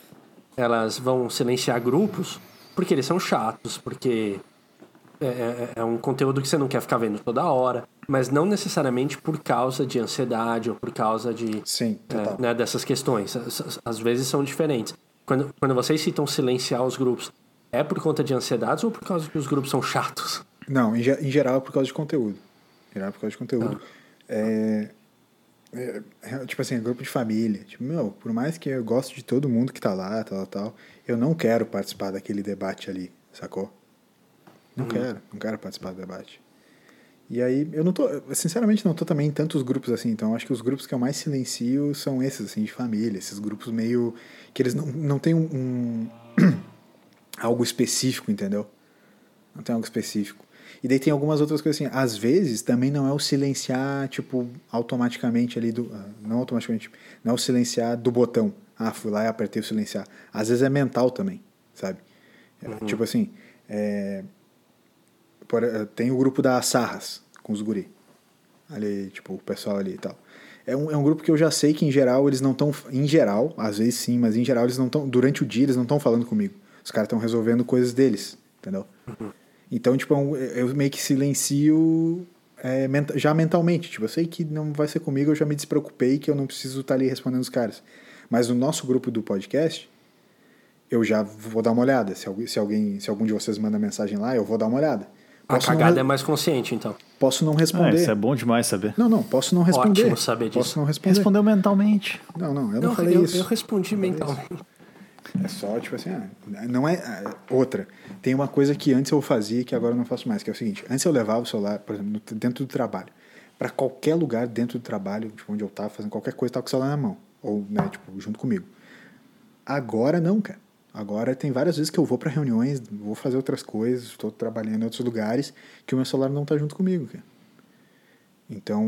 elas vão silenciar grupos porque eles são chatos, porque é, é- é um conteúdo que você não quer ficar vendo toda hora, mas não necessariamente por causa de ansiedade ou por causa de Sim, é, né, dessas questões. Às- às- vezes são diferentes. Quando, quando vocês citam silenciar os grupos, é por conta de ansiedades ou por causa que os grupos são chatos? Não, em, em geral é por causa de conteúdo. Em geral é por causa de conteúdo. Ah. É, é, é, tipo assim, grupo de família. Tipo, meu, por mais que eu goste de todo mundo que tá lá, tal, tal, eu não quero participar daquele debate ali, sacou? Não Uhum. quero, não quero participar do debate. E aí, eu não tô, sinceramente, não tô também em tantos grupos assim, então acho que os grupos que eu mais silencio são esses, assim, de família, esses grupos meio. que eles não, não têm um. um algo específico, entendeu? Não tem algo específico. E daí tem algumas outras coisas assim, às vezes também não é o silenciar, tipo, automaticamente ali do. ah, Não automaticamente, não é o silenciar do botão. Ah, fui lá e apertei o silenciar. Às vezes é mental também, sabe? É, Tipo assim, é, por- eh, tem o grupo das sarras com os guri. Ali, tipo, o pessoal ali e tal. É um, é um grupo que eu já sei que em geral eles não estão. Em geral, às vezes sim, mas em geral eles não estão. Durante o dia eles não estão falando comigo. Os caras estão resolvendo coisas deles, entendeu? Então, tipo, é um- eu meio que silencio é, menta- já mentalmente. Tipo, eu sei que não vai ser comigo, eu já me despreocupei que eu não preciso estar ali respondendo os caras. Mas no nosso grupo do podcast, eu já vou dar uma olhada. Se alguém, se alguém, se algum de vocês manda mensagem lá, eu vou dar uma olhada. A Posso não, cagada re- é mais consciente, então. posso não Ah, responder. isso é bom demais saber. Não, não, posso não responder. Ótimo saber disso. Posso não responder. Respondeu mentalmente. Não, não, eu não, falei eu, isso. eu respondi mentalmente. É só, tipo assim, ah, não é. ah, Outra. Tem uma coisa que antes eu fazia que agora eu não faço mais, que é o seguinte: antes eu levava o celular, por exemplo, dentro do trabalho. Pra qualquer lugar dentro do trabalho, tipo, onde eu tava fazendo qualquer coisa, tava com o celular na mão. Ou, né, tipo, junto comigo. Agora não, cara. Agora tem várias vezes que eu vou pra reuniões, vou fazer outras coisas, estou trabalhando em outros lugares, que o meu celular não tá junto comigo, cara. Então,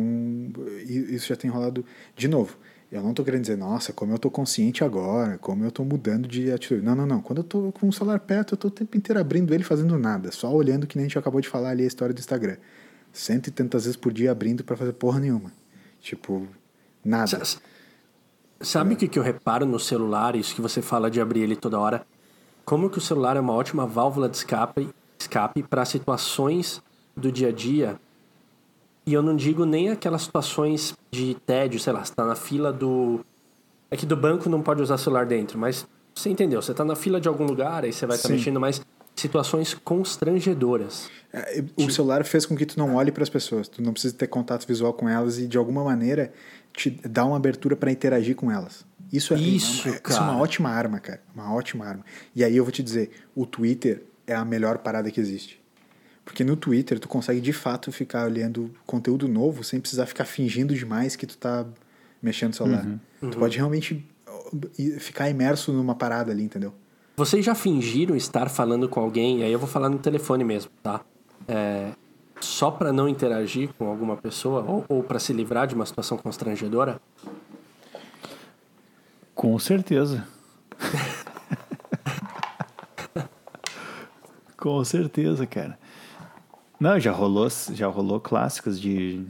isso já tem rolado de novo. Eu não tô querendo dizer, nossa, como eu tô consciente agora, como eu tô mudando de atitude. Não, não, não. Quando eu tô com o celular perto, eu tô o tempo inteiro abrindo ele fazendo nada, só olhando que nem a gente acabou de falar ali a história do Instagram. Cento e tantas vezes por dia abrindo pra fazer porra nenhuma. Tipo, nada. Sa- Sabe o que, que eu reparo no celular, isso que você fala de abrir ele toda hora? Como que o celular é uma ótima válvula de escape, escape para situações do dia a dia. E eu não digo nem aquelas situações de tédio, sei lá, você tá na fila do. É que do banco não pode usar celular dentro, mas você entendeu? Você tá na fila de algum lugar, aí você vai estar Sim. mexendo, mas situações constrangedoras. É, O celular fez com que tu não olhe para as pessoas, tu não precisa ter contato visual com elas e de alguma maneira te dá uma abertura para interagir com elas. Isso é, Isso, é, isso é uma ótima arma, cara, uma ótima arma. E aí eu vou te dizer, o Twitter é a melhor parada que existe. Porque no Twitter tu consegue de fato ficar olhando conteúdo novo sem precisar ficar fingindo demais que tu tá mexendo no celular. Tu pode realmente ficar imerso numa parada ali, entendeu? Vocês já fingiram estar falando com alguém, aí eu vou falar no telefone mesmo, tá? É, só para não interagir com alguma pessoa ou, ou para se livrar de uma situação constrangedora? Com certeza. Com certeza, cara. Não, já rolou, já rolou clássicos de,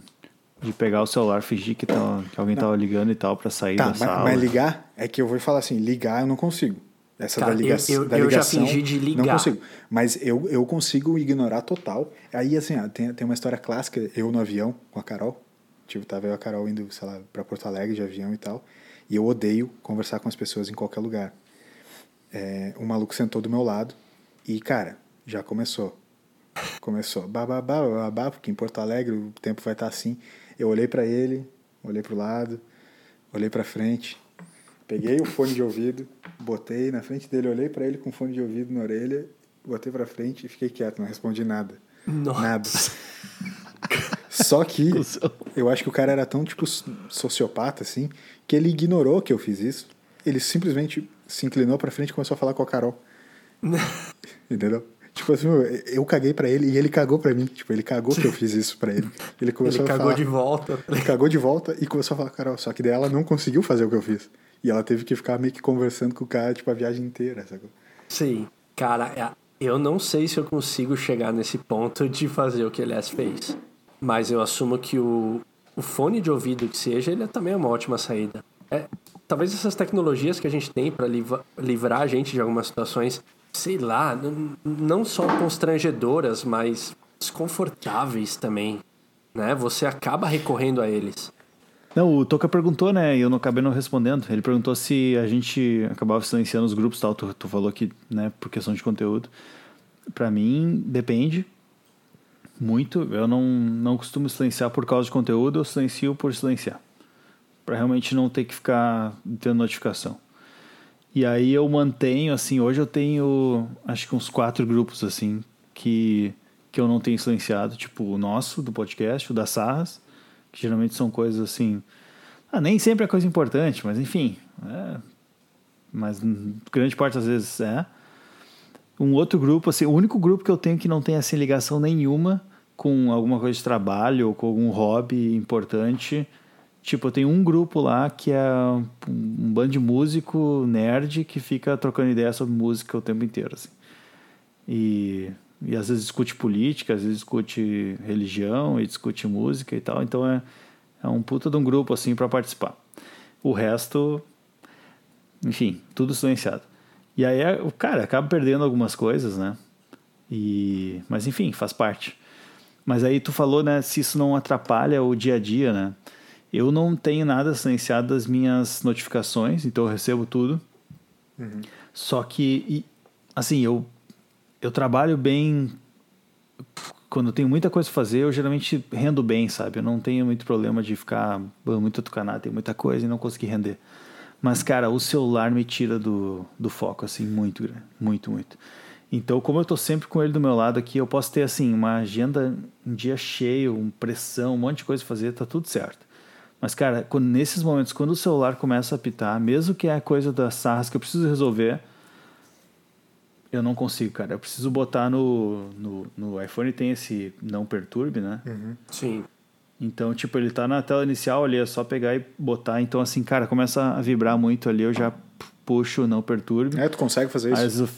de pegar o celular, fingir que, tá, que alguém tava ligando e tal pra sair Tá, da mas, sala. mas ligar, é que eu vou falar assim, ligar eu não consigo. Essa Cara, da, eu- liga eu- da eu já ligação. fingi de Não ligar. consigo. Mas eu, eu consigo ignorar total. Aí, assim, ó, tem, tem uma história clássica, eu no avião com a Carol. Tipo, tava eu e a Carol indo, sei lá, pra Porto Alegre de avião e tal. E eu odeio conversar com as pessoas em qualquer lugar. É, um maluco sentou do meu lado e, cara, já começou. Começou. Bababá, bababá, porque em Porto Alegre o tempo vai estar assim. Eu olhei pra ele, olhei pro lado, olhei pra frente, peguei o fone de ouvido, botei na frente dele, olhei pra ele com o fone de ouvido na orelha, botei pra frente e fiquei quieto, não respondi nada. Nossa. Nada. Só que eu acho que o cara era tão, tipo, sociopata, assim, que ele ignorou que eu fiz isso. Ele simplesmente se inclinou pra frente e começou a falar com a Carol. Entendeu? Tipo assim, eu- caguei pra ele e ele cagou pra mim. Tipo, ele cagou que eu fiz isso pra ele. Ele começou Ele a cagou falar, de volta. Ele cagou de volta e começou a falar Carol. Só que daí ela não conseguiu fazer o que eu fiz. E ela teve que ficar meio que conversando com o cara, tipo, a viagem inteira, sacou? Sim. Cara, é- eu não sei se eu consigo chegar nesse ponto de fazer o que ele fez. Mas eu assumo que o, o fone de ouvido que seja, ele é também uma ótima saída. É, talvez essas tecnologias que a gente tem para livrar a gente de algumas situações, sei lá, não só constrangedoras, mas desconfortáveis também. Né? Você acaba recorrendo a eles. Não, o Toca perguntou, né? E eu não acabei não respondendo. Ele perguntou se a gente acabava silenciando os grupos tal. Tu, tu falou que, né, por questão de conteúdo. Pra mim, depende muito. Eu não, não costumo silenciar por causa de conteúdo, eu silencio por silenciar. para realmente não ter que ficar tendo notificação. E aí eu mantenho, assim, hoje eu tenho acho que uns quatro grupos, assim, que, que eu não tenho silenciado, tipo o nosso, do podcast, o da Sarras, que geralmente são coisas assim. Ah, nem sempre é coisa importante, mas enfim. É, mas grande parte das vezes é. Um outro grupo, assim, o único grupo que eu tenho que não tem assim ligação nenhuma com alguma coisa de trabalho ou com algum hobby importante. Tipo, eu tenho um grupo lá que é um bando de músico nerd que fica trocando ideia sobre música o tempo inteiro, assim. E, e às vezes discute política, às vezes discute religião e discute música e tal. Então é, é um puta de um grupo, assim, para participar. O resto, enfim, tudo silenciado. E aí é, o cara acaba perdendo algumas coisas, né? E, mas enfim, faz parte. Mas aí tu falou, né, se isso não atrapalha o dia a dia, né? Eu não tenho nada silenciado das minhas notificações, então eu recebo tudo. Uhum. Só que, assim, eu, eu trabalho bem. Quando eu tenho muita coisa a fazer, eu geralmente rendo bem, sabe? Eu não tenho muito problema de ficar muito tucanado, tem muita coisa e não conseguir render. Mas, cara, o celular me tira do, do foco, assim, muito, muito, muito. Então, como eu tô sempre com ele do meu lado aqui, eu posso ter, assim, uma agenda, um dia cheio, uma pressão, um monte de coisa a fazer, tá tudo certo. Mas, cara, quando, nesses momentos, quando o celular começa a apitar, mesmo que é coisa das sarras que eu preciso resolver, eu não consigo, cara. Eu preciso botar no, no, no iPhone, tem esse não perturbe, né? Uhum. Sim. Então, tipo, ele tá na tela inicial ali, é só pegar e botar. Então, assim, cara, começa a vibrar muito ali, eu já puxo não perturbe. É, tu consegue fazer isso? Eu...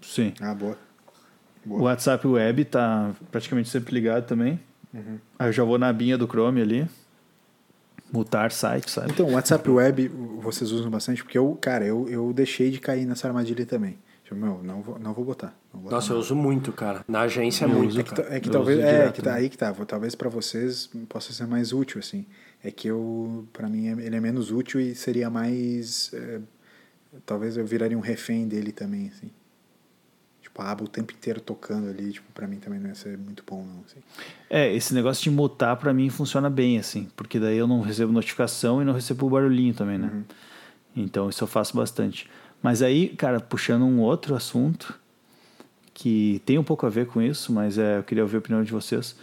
Sim. Ah, boa. boa. O WhatsApp Web tá praticamente sempre ligado também. Uhum. Aí eu já vou na binha do Chrome ali. Mutar site, sabe? Então, o WhatsApp Web vocês usam bastante, porque eu, cara, eu, eu deixei de cair nessa armadilha também. Tipo, meu, não vou, não vou botar. Não vou Nossa, botar eu uso muito, cara. Na agência é muito. É que, é que talvez. É, que tá, aí que tá. Talvez para vocês possa ser mais útil, assim. É que eu, para mim, ele é menos útil e seria mais. É, talvez eu viraria um refém dele também, assim aba o tempo inteiro tocando ali, tipo, pra mim também não ia ser muito bom, não, assim. É, esse negócio de mutar pra mim funciona bem, assim, porque daí eu não recebo notificação e não recebo o barulhinho também, né? Uhum. Então isso eu faço bastante. Mas aí, cara, puxando um outro assunto que tem um pouco a ver com isso, mas é, eu queria ouvir a opinião de vocês.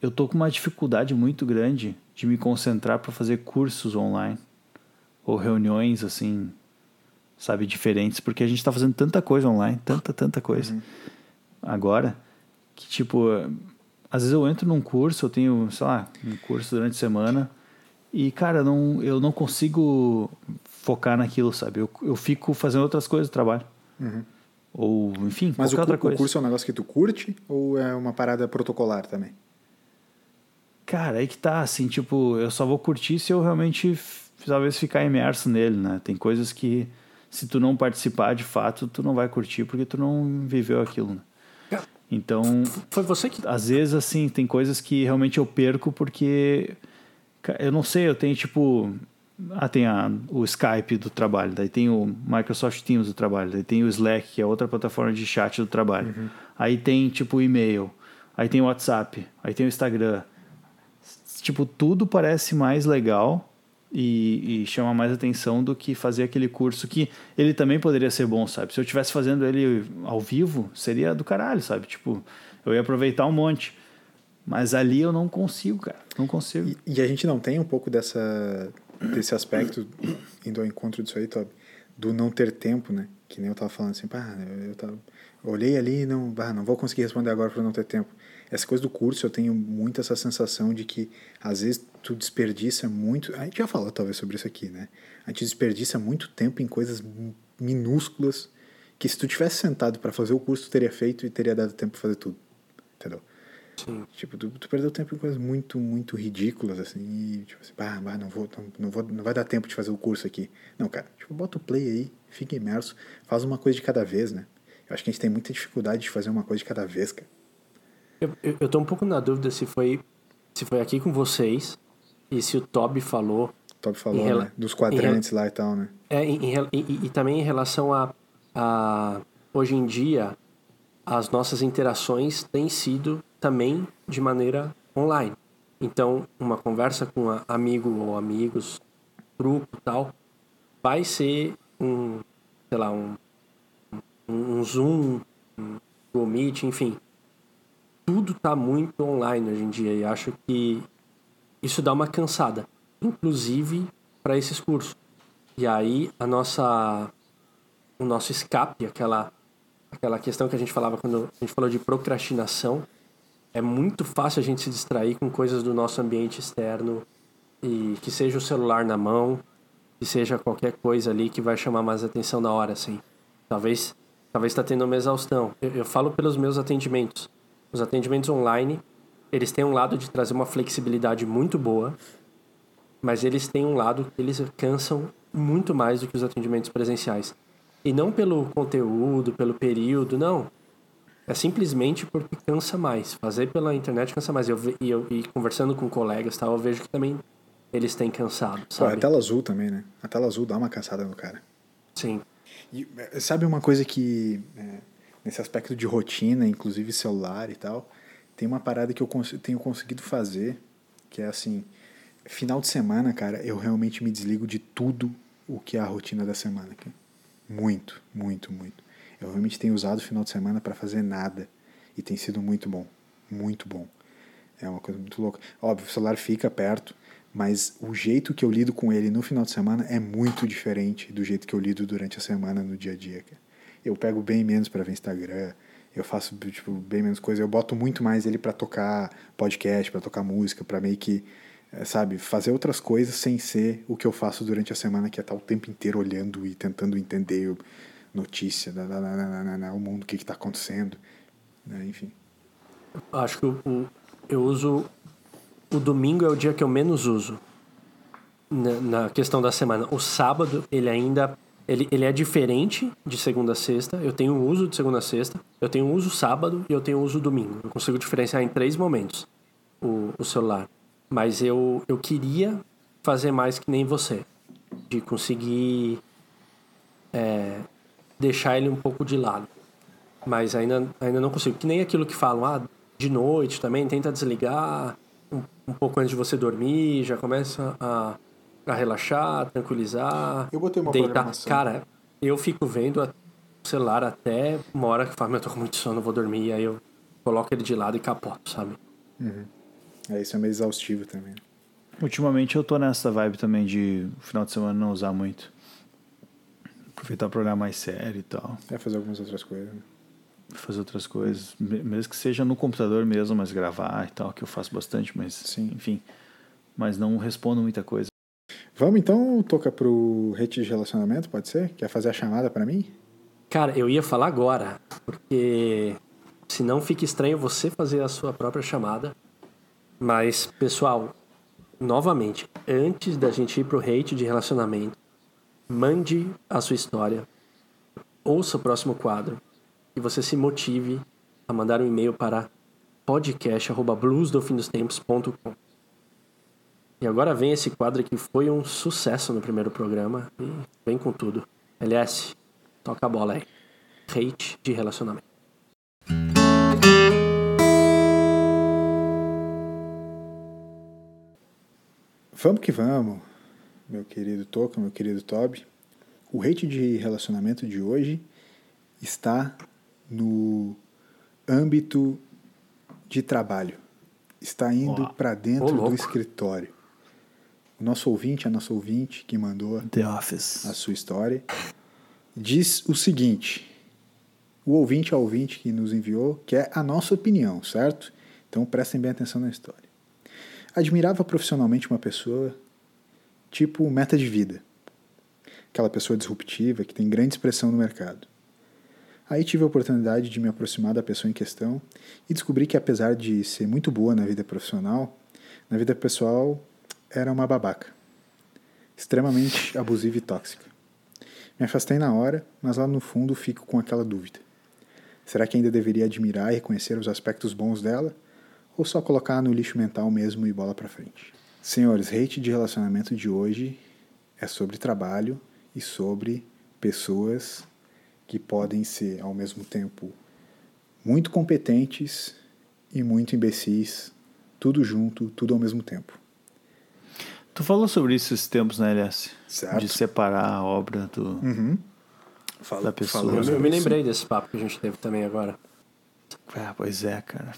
Eu tô com uma dificuldade muito grande de me concentrar para fazer cursos online ou reuniões assim sabe, diferentes, porque a gente está fazendo tanta coisa online, tanta, tanta coisa. Uhum. Agora, que tipo, às vezes eu entro num curso, eu tenho, sei lá, um curso durante a semana, e cara, não, eu não consigo focar naquilo, sabe? Eu, eu fico fazendo outras coisas do trabalho. Uhum. Ou, enfim, Mas o, outra coisa. o curso é um negócio que tu curte ou é uma parada protocolar também? Cara, aí que tá, assim, tipo, eu só vou curtir se eu realmente talvez ficar imerso nele, né? Tem coisas que se tu não participar de fato, tu não vai curtir porque tu não viveu aquilo. Né? É. Então, foi você que às vezes assim, tem coisas que realmente eu perco porque eu não sei, eu tenho tipo ah, tem a, o Skype do trabalho, daí tem o Microsoft Teams do trabalho, daí tem o Slack, que é outra plataforma de chat do trabalho. Uhum. Aí tem tipo o e-mail, aí tem o WhatsApp, aí tem o Instagram. Tipo, tudo parece mais legal e, e, chama mais atenção do que fazer aquele curso que ele também poderia ser bom, sabe? Se eu estivesse fazendo ele ao vivo, seria do caralho, sabe? Tipo, eu ia aproveitar um monte. Mas ali eu não consigo, cara. Não consigo. E, e a gente não tem um pouco dessa, desse aspecto, indo ao encontro disso aí, Toby, do não ter tempo, né? Que nem eu tava falando assim, pá, eu, tava, eu olhei ali e não, ah, não vou conseguir responder agora por não ter tempo essa coisa do curso eu tenho muito essa sensação de que às vezes tu desperdiça muito. A gente já falou talvez sobre isso aqui, né? A gente desperdiça muito tempo em coisas minúsculas que se tu tivesse sentado para fazer o curso tu teria feito e teria dado tempo para fazer tudo, entendeu? Sim. Tipo, tu, tu, perdeu tempo em coisas muito, muito ridículas, assim, e, tipo assim, bah, bah, não vou, não, não, vou, não vai dar tempo de fazer o curso aqui. Não, cara, tipo, bota o play aí, fica imerso, faz uma coisa de cada vez, né? Eu acho que a gente tem muita dificuldade de fazer uma coisa de cada vez, cara. Eu, eu, eu tô um pouco na dúvida se foi, se foi aqui com vocês e se o Toby falou. O Toby falou, rela... né? Dos quadrantes lá e tal, né? É, em, em, e, e, também em relação a, a. Hoje em dia, as nossas interações têm sido também de maneira online. Então, uma conversa com um amigo ou amigos, grupo tal, vai ser um, sei lá, um, um, um Zoom, um Google Meet, enfim. Tudo está muito online hoje em dia e acho que isso dá uma cansada, inclusive para esses cursos. E aí a nossa o nosso escape, aquela aquela questão que a gente falava quando a gente falou de procrastinação, é muito fácil a gente se distrair com coisas do nosso ambiente externo e que seja o celular na mão, que seja qualquer coisa ali que vai chamar mais atenção na hora, assim. Talvez talvez está tendo uma exaustão. Eu, eu falo pelos meus atendimentos. Os atendimentos online, eles têm um lado de trazer uma flexibilidade muito boa, mas eles têm um lado que eles cansam muito mais do que os atendimentos presenciais. E não pelo conteúdo, pelo período, não. É simplesmente porque cansa mais. Fazer pela internet cansa mais. Eu, e, eu, e conversando com colegas tal, eu vejo que também eles têm cansado, sabe? Pô, a tela azul também, né? A tela azul dá uma cansada no cara. Sim. E, sabe uma coisa que, é, nesse aspecto de rotina, inclusive celular e tal, tem uma parada que eu tenho conseguido fazer, que é assim, final de semana, cara, eu realmente me desligo de tudo o que é a rotina da semana. Muito, muito, muito. Eu realmente tenho usado o final de semana para fazer nada e tem sido muito bom, muito bom. É uma coisa muito louca. Óbvio, o celular fica perto, mas o jeito que eu lido com ele no final de semana é muito diferente do jeito que eu lido durante a semana no dia a dia. Cara. Eu pego bem menos para ver Instagram, eu faço tipo bem menos coisa, eu boto muito mais ele para tocar podcast, para tocar música, para meio que é, sabe, fazer outras coisas sem ser o que eu faço durante a semana, que é estar o tempo inteiro olhando e tentando entender notícia, da, da, da, o mundo, o que está acontecendo, né? enfim. Acho que eu, eu uso. O domingo é o dia que eu menos uso na, na questão da semana. O sábado, ele ainda. Ele, ele é diferente de segunda a sexta. Eu tenho uso de segunda a sexta, eu tenho uso sábado e eu tenho uso domingo. Eu consigo diferenciar em três momentos o, o celular. Mas eu, eu queria fazer mais que nem você. De conseguir é, deixar ele um pouco de lado. Mas ainda, ainda não consigo. Que nem aquilo que falam, ah, de noite também, tenta desligar um, um pouco antes de você dormir, já começa a, a relaxar, tranquilizar. Eu botei uma deitar. programação. Cara, eu fico vendo o celular até uma hora que fala, meu, eu tô com muito sono, vou dormir. Aí eu coloco ele de lado e capoto, sabe? Uhum. É, isso é meio exaustivo também. Ultimamente eu tô nessa vibe também de final de semana não usar muito. Aproveitar pra olhar mais sério e tal. É fazer algumas outras coisas. Né? Fazer outras coisas. Mesmo que seja no computador mesmo, mas gravar e tal, que eu faço bastante, mas Sim. enfim. Mas não respondo muita coisa. Vamos então tocar pro rede de relacionamento, pode ser? Quer fazer a chamada para mim? Cara, eu ia falar agora, porque senão fica estranho você fazer a sua própria chamada. Mas, pessoal, novamente, antes da gente ir pro hate de relacionamento, mande a sua história, ouça o próximo quadro e você se motive a mandar um e-mail para podcast@bluesdofindostempos.com. E agora vem esse quadro que foi um sucesso no primeiro programa e vem com tudo. LS, toca a bola aí. Hate de relacionamento. Vamos que vamos, meu querido Toca, meu querido Toby. O hate de relacionamento de hoje está no âmbito de trabalho. Está indo para dentro Ô, do escritório. O nosso ouvinte, a nossa ouvinte que mandou a sua história, diz o seguinte: o ouvinte a ouvinte que nos enviou quer a nossa opinião, certo? Então prestem bem atenção na história. Admirava profissionalmente uma pessoa tipo meta de vida. Aquela pessoa disruptiva que tem grande expressão no mercado. Aí tive a oportunidade de me aproximar da pessoa em questão e descobri que, apesar de ser muito boa na vida profissional, na vida pessoal era uma babaca. Extremamente abusiva e tóxica. Me afastei na hora, mas lá no fundo fico com aquela dúvida. Será que ainda deveria admirar e reconhecer os aspectos bons dela? Ou só colocar no lixo mental mesmo e bola pra frente? Senhores, hate de relacionamento de hoje é sobre trabalho e sobre pessoas que podem ser, ao mesmo tempo, muito competentes e muito imbecis tudo junto, tudo ao mesmo tempo. Tu falou sobre isso esses tempos, né, LS? Certo. De separar a obra do, Uhum. Fala, da pessoa. fala Eu, me lembrei desse papo que a gente teve também agora. Ah, pois é, cara.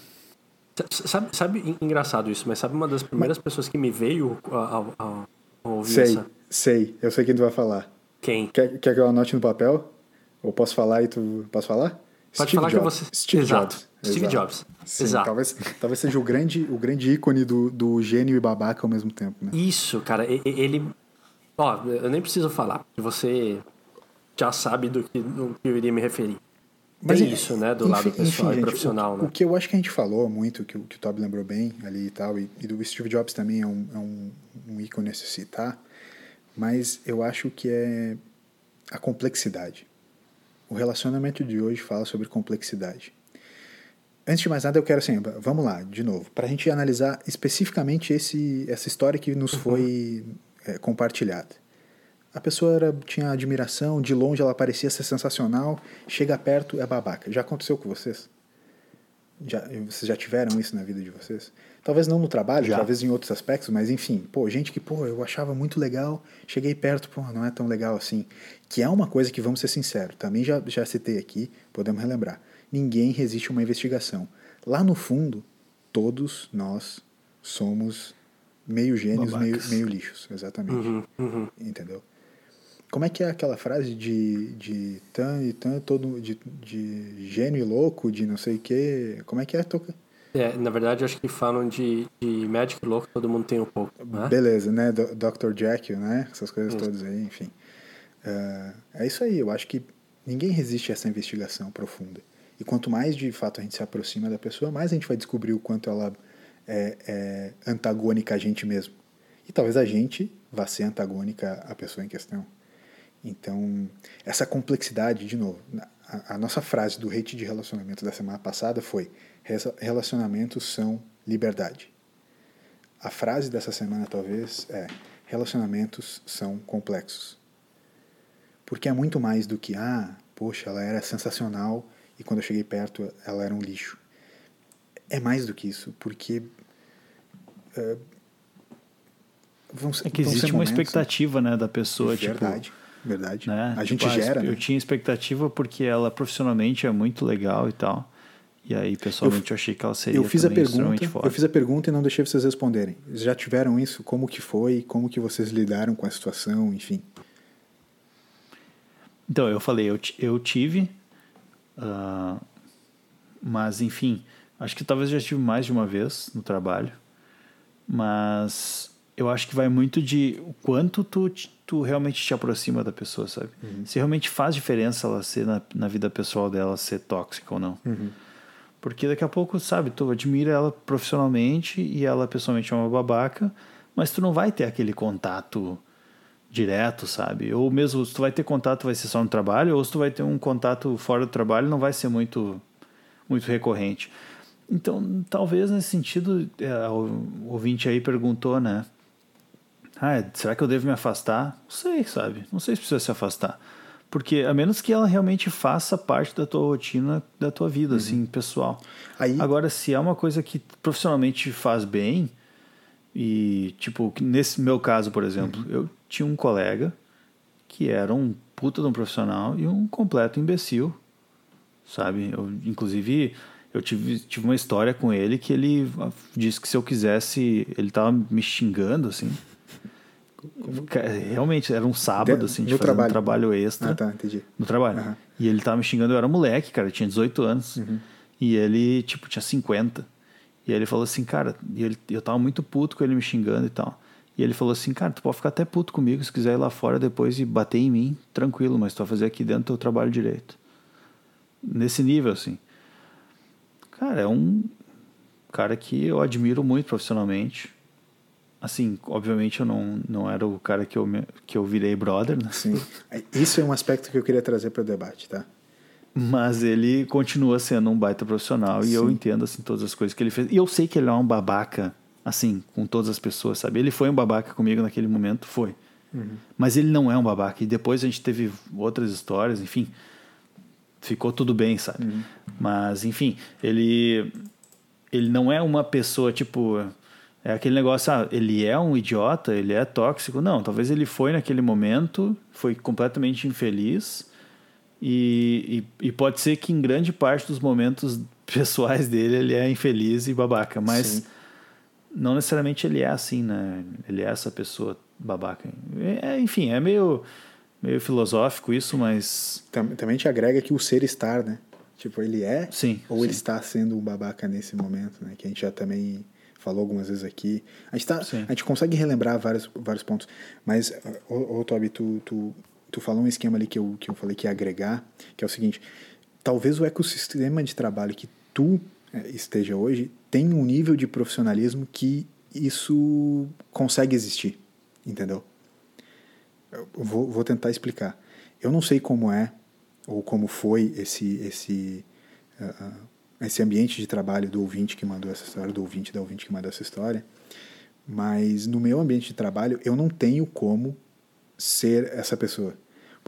Sabe, sabe, en- engraçado isso, mas sabe uma das primeiras pessoas que me veio a, a, a- a ouvir Sei, essa? sei. Eu sei quem tu vai falar. Quem? Quer, quer que eu anote no papel? Ou posso falar e tu... Posso falar? Pode falar que Jobs. você... Steve Exato. Jobs. Steve Exato. Jobs. Sim, Exato. Talvez, talvez seja o grande, o grande ícone do, do gênio e babaca ao mesmo tempo, né? Isso, cara, e- e- ele. Ó, eu nem preciso falar, porque você já sabe do que, do que eu iria me referir. Tem en- isso, né, do lado pessoal e gente, profissional, o, né? O que eu acho que a gente falou muito, que, o- que o Toby lembrou bem ali e tal, e, e do Steve Jobs também é um, é um, um ícone a se citar, mas eu acho que é a complexidade. O relacionamento de hoje fala sobre complexidade. Antes de mais nada, eu quero assim, vamos lá, de novo, para a gente analisar especificamente esse, essa história que nos foi é, compartilhada. A pessoa era, tinha admiração, de longe ela parecia ser sensacional, chega perto, é babaca. Já aconteceu com vocês? Já, vocês já tiveram isso na vida de vocês? Talvez não no trabalho, Já. talvez em outros aspectos, mas enfim, pô, gente que, pô, eu achava muito legal, cheguei perto, pô, não é tão legal assim. Que é uma coisa que, vamos ser sinceros, também já, já citei aqui, podemos relembrar. Ninguém resiste a uma investigação. Lá no fundo, todos nós somos meio gênios, meio, meio lixos, exatamente. Uhum, uhum. Entendeu? Como é que é aquela frase de, de tan e tan, todo, de, de gênio e louco, de não sei o quê? Como é que é? Toca? É, na verdade, acho que falam de, de médico louco, todo mundo tem um pouco, né? Beleza, né? Do- Dr. Jekyll, né? Essas coisas Isso. todas aí, enfim. Ah, é isso aí, eu acho que ninguém resiste a essa investigação profunda. E quanto mais de fato a gente se aproxima da pessoa, mais a gente vai descobrir o quanto ela é, é antagônica a gente mesmo. E talvez a gente vá ser antagônica à pessoa em questão. Então, essa complexidade, de novo, a, a nossa frase do hate de relacionamento da semana passada foi: "Resa- relacionamentos são liberdade. A frase dessa semana, talvez, é: relacionamentos são complexos. Porque é muito mais do que, ah, poxa, ela era sensacional e quando eu cheguei perto ela era um lixo. É mais do que isso, porque. eh, vão É que existe uma expectativa, né, da pessoa, Verdade, tipo... verdade. Né? A Tipo, gente ah, gera. Eu né? tinha expectativa porque ela profissionalmente é muito legal e tal. E aí, pessoalmente, eu, achei que ela seria Eu fiz a pergunta, extremamente eu forte. fiz a pergunta e não deixei vocês responderem. Já tiveram isso? Como que foi? Como que vocês lidaram com a situação? Enfim. Então, eu falei, eu, eu tive, ah, mas enfim, acho que talvez já tive mais de uma vez no trabalho, mas eu acho que vai muito de o quanto tu, tu realmente te aproxima da pessoa, sabe? Se realmente faz diferença ela ser na, na vida pessoal dela ser tóxica ou não. Porque daqui a pouco, sabe, tu admira ela profissionalmente e ela pessoalmente é uma babaca, mas tu não vai ter aquele contato direto, sabe? Ou mesmo se tu vai ter contato vai ser só no trabalho, ou se tu vai ter um contato fora do trabalho, não vai ser muito muito recorrente. Então, talvez nesse sentido, é, o ouvinte aí perguntou, né? Ah, será que eu devo me afastar? Não sei, sabe? Não sei se precisa se afastar. Porque a menos que ela realmente faça parte da tua rotina, da tua vida, assim, pessoal. Aí- Agora, se é uma coisa que profissionalmente faz bem, e, tipo, nesse meu caso, por exemplo, eu tinha um colega que era um puta de um profissional e um completo imbecil, sabe? Eu, inclusive, eu tive, tive uma história com ele que ele ah, disse que se eu quisesse, ele tava me xingando, assim. Ca- Realmente, era um sábado, assim, de no fazer trabalho. um trabalho extra Ah, tá, entendi. no trabalho. Aham. E ele tava me xingando, eu era moleque, cara, tinha 18 anos. Uhum. E ele, tipo, tinha 50. E aí ele falou assim, cara, e ele, eu tava muito puto com ele me xingando e tal. E ele falou assim, cara, tu pode ficar até puto comigo se quiser ir lá fora depois e bater em mim, tranquilo, mas tu vai fazer aqui dentro do teu trabalho direito. Nesse nível, assim. Cara, é um cara que eu admiro muito profissionalmente. Assim, obviamente eu não, não era o cara que eu, me- que eu virei brother, né? Sim. Isso é um aspecto que eu queria trazer para o debate, tá? Mas ele continua sendo um baita profissional e eu Sim. entendo assim todas as coisas que ele fez. E eu sei que ele é um babaca, assim, com todas as pessoas, sabe? Ele foi um babaca comigo naquele momento, foi. Mas ele não é um babaca. E depois a gente teve outras histórias, enfim. Ficou tudo bem, sabe? Mas, enfim, ele ele não é uma pessoa, tipo, é aquele negócio, ah, ele é um idiota, ele é tóxico. Não, talvez ele foi naquele momento, foi completamente infeliz. E, e, e pode ser que em grande parte dos momentos pessoais dele ele é infeliz e babaca, mas Sim. Não necessariamente ele é assim, né? Ele é essa pessoa babaca. É, enfim, é meio, meio filosófico isso, mas. Também te agrega que o ser estar, né? Tipo, ele é sim, ou sim. ele está sendo um babaca nesse momento, né? Que a gente já também falou algumas vezes aqui. A gente, tá, a gente consegue relembrar vários, vários pontos, mas, ô, ô Toby, tu, tu, tu falou um esquema ali que eu, que eu falei que ia agregar, que é o seguinte, talvez o ecossistema de trabalho que tu esteja hoje tenha um nível de profissionalismo que isso consegue existir, entendeu? Eu vou, vou tentar explicar. Eu não sei como é ou como foi esse esse uh, esse ambiente de trabalho do ouvinte que mandou essa história, do ouvinte da ouvinte que mandou essa história, mas no meu ambiente de trabalho eu não tenho como ser essa pessoa.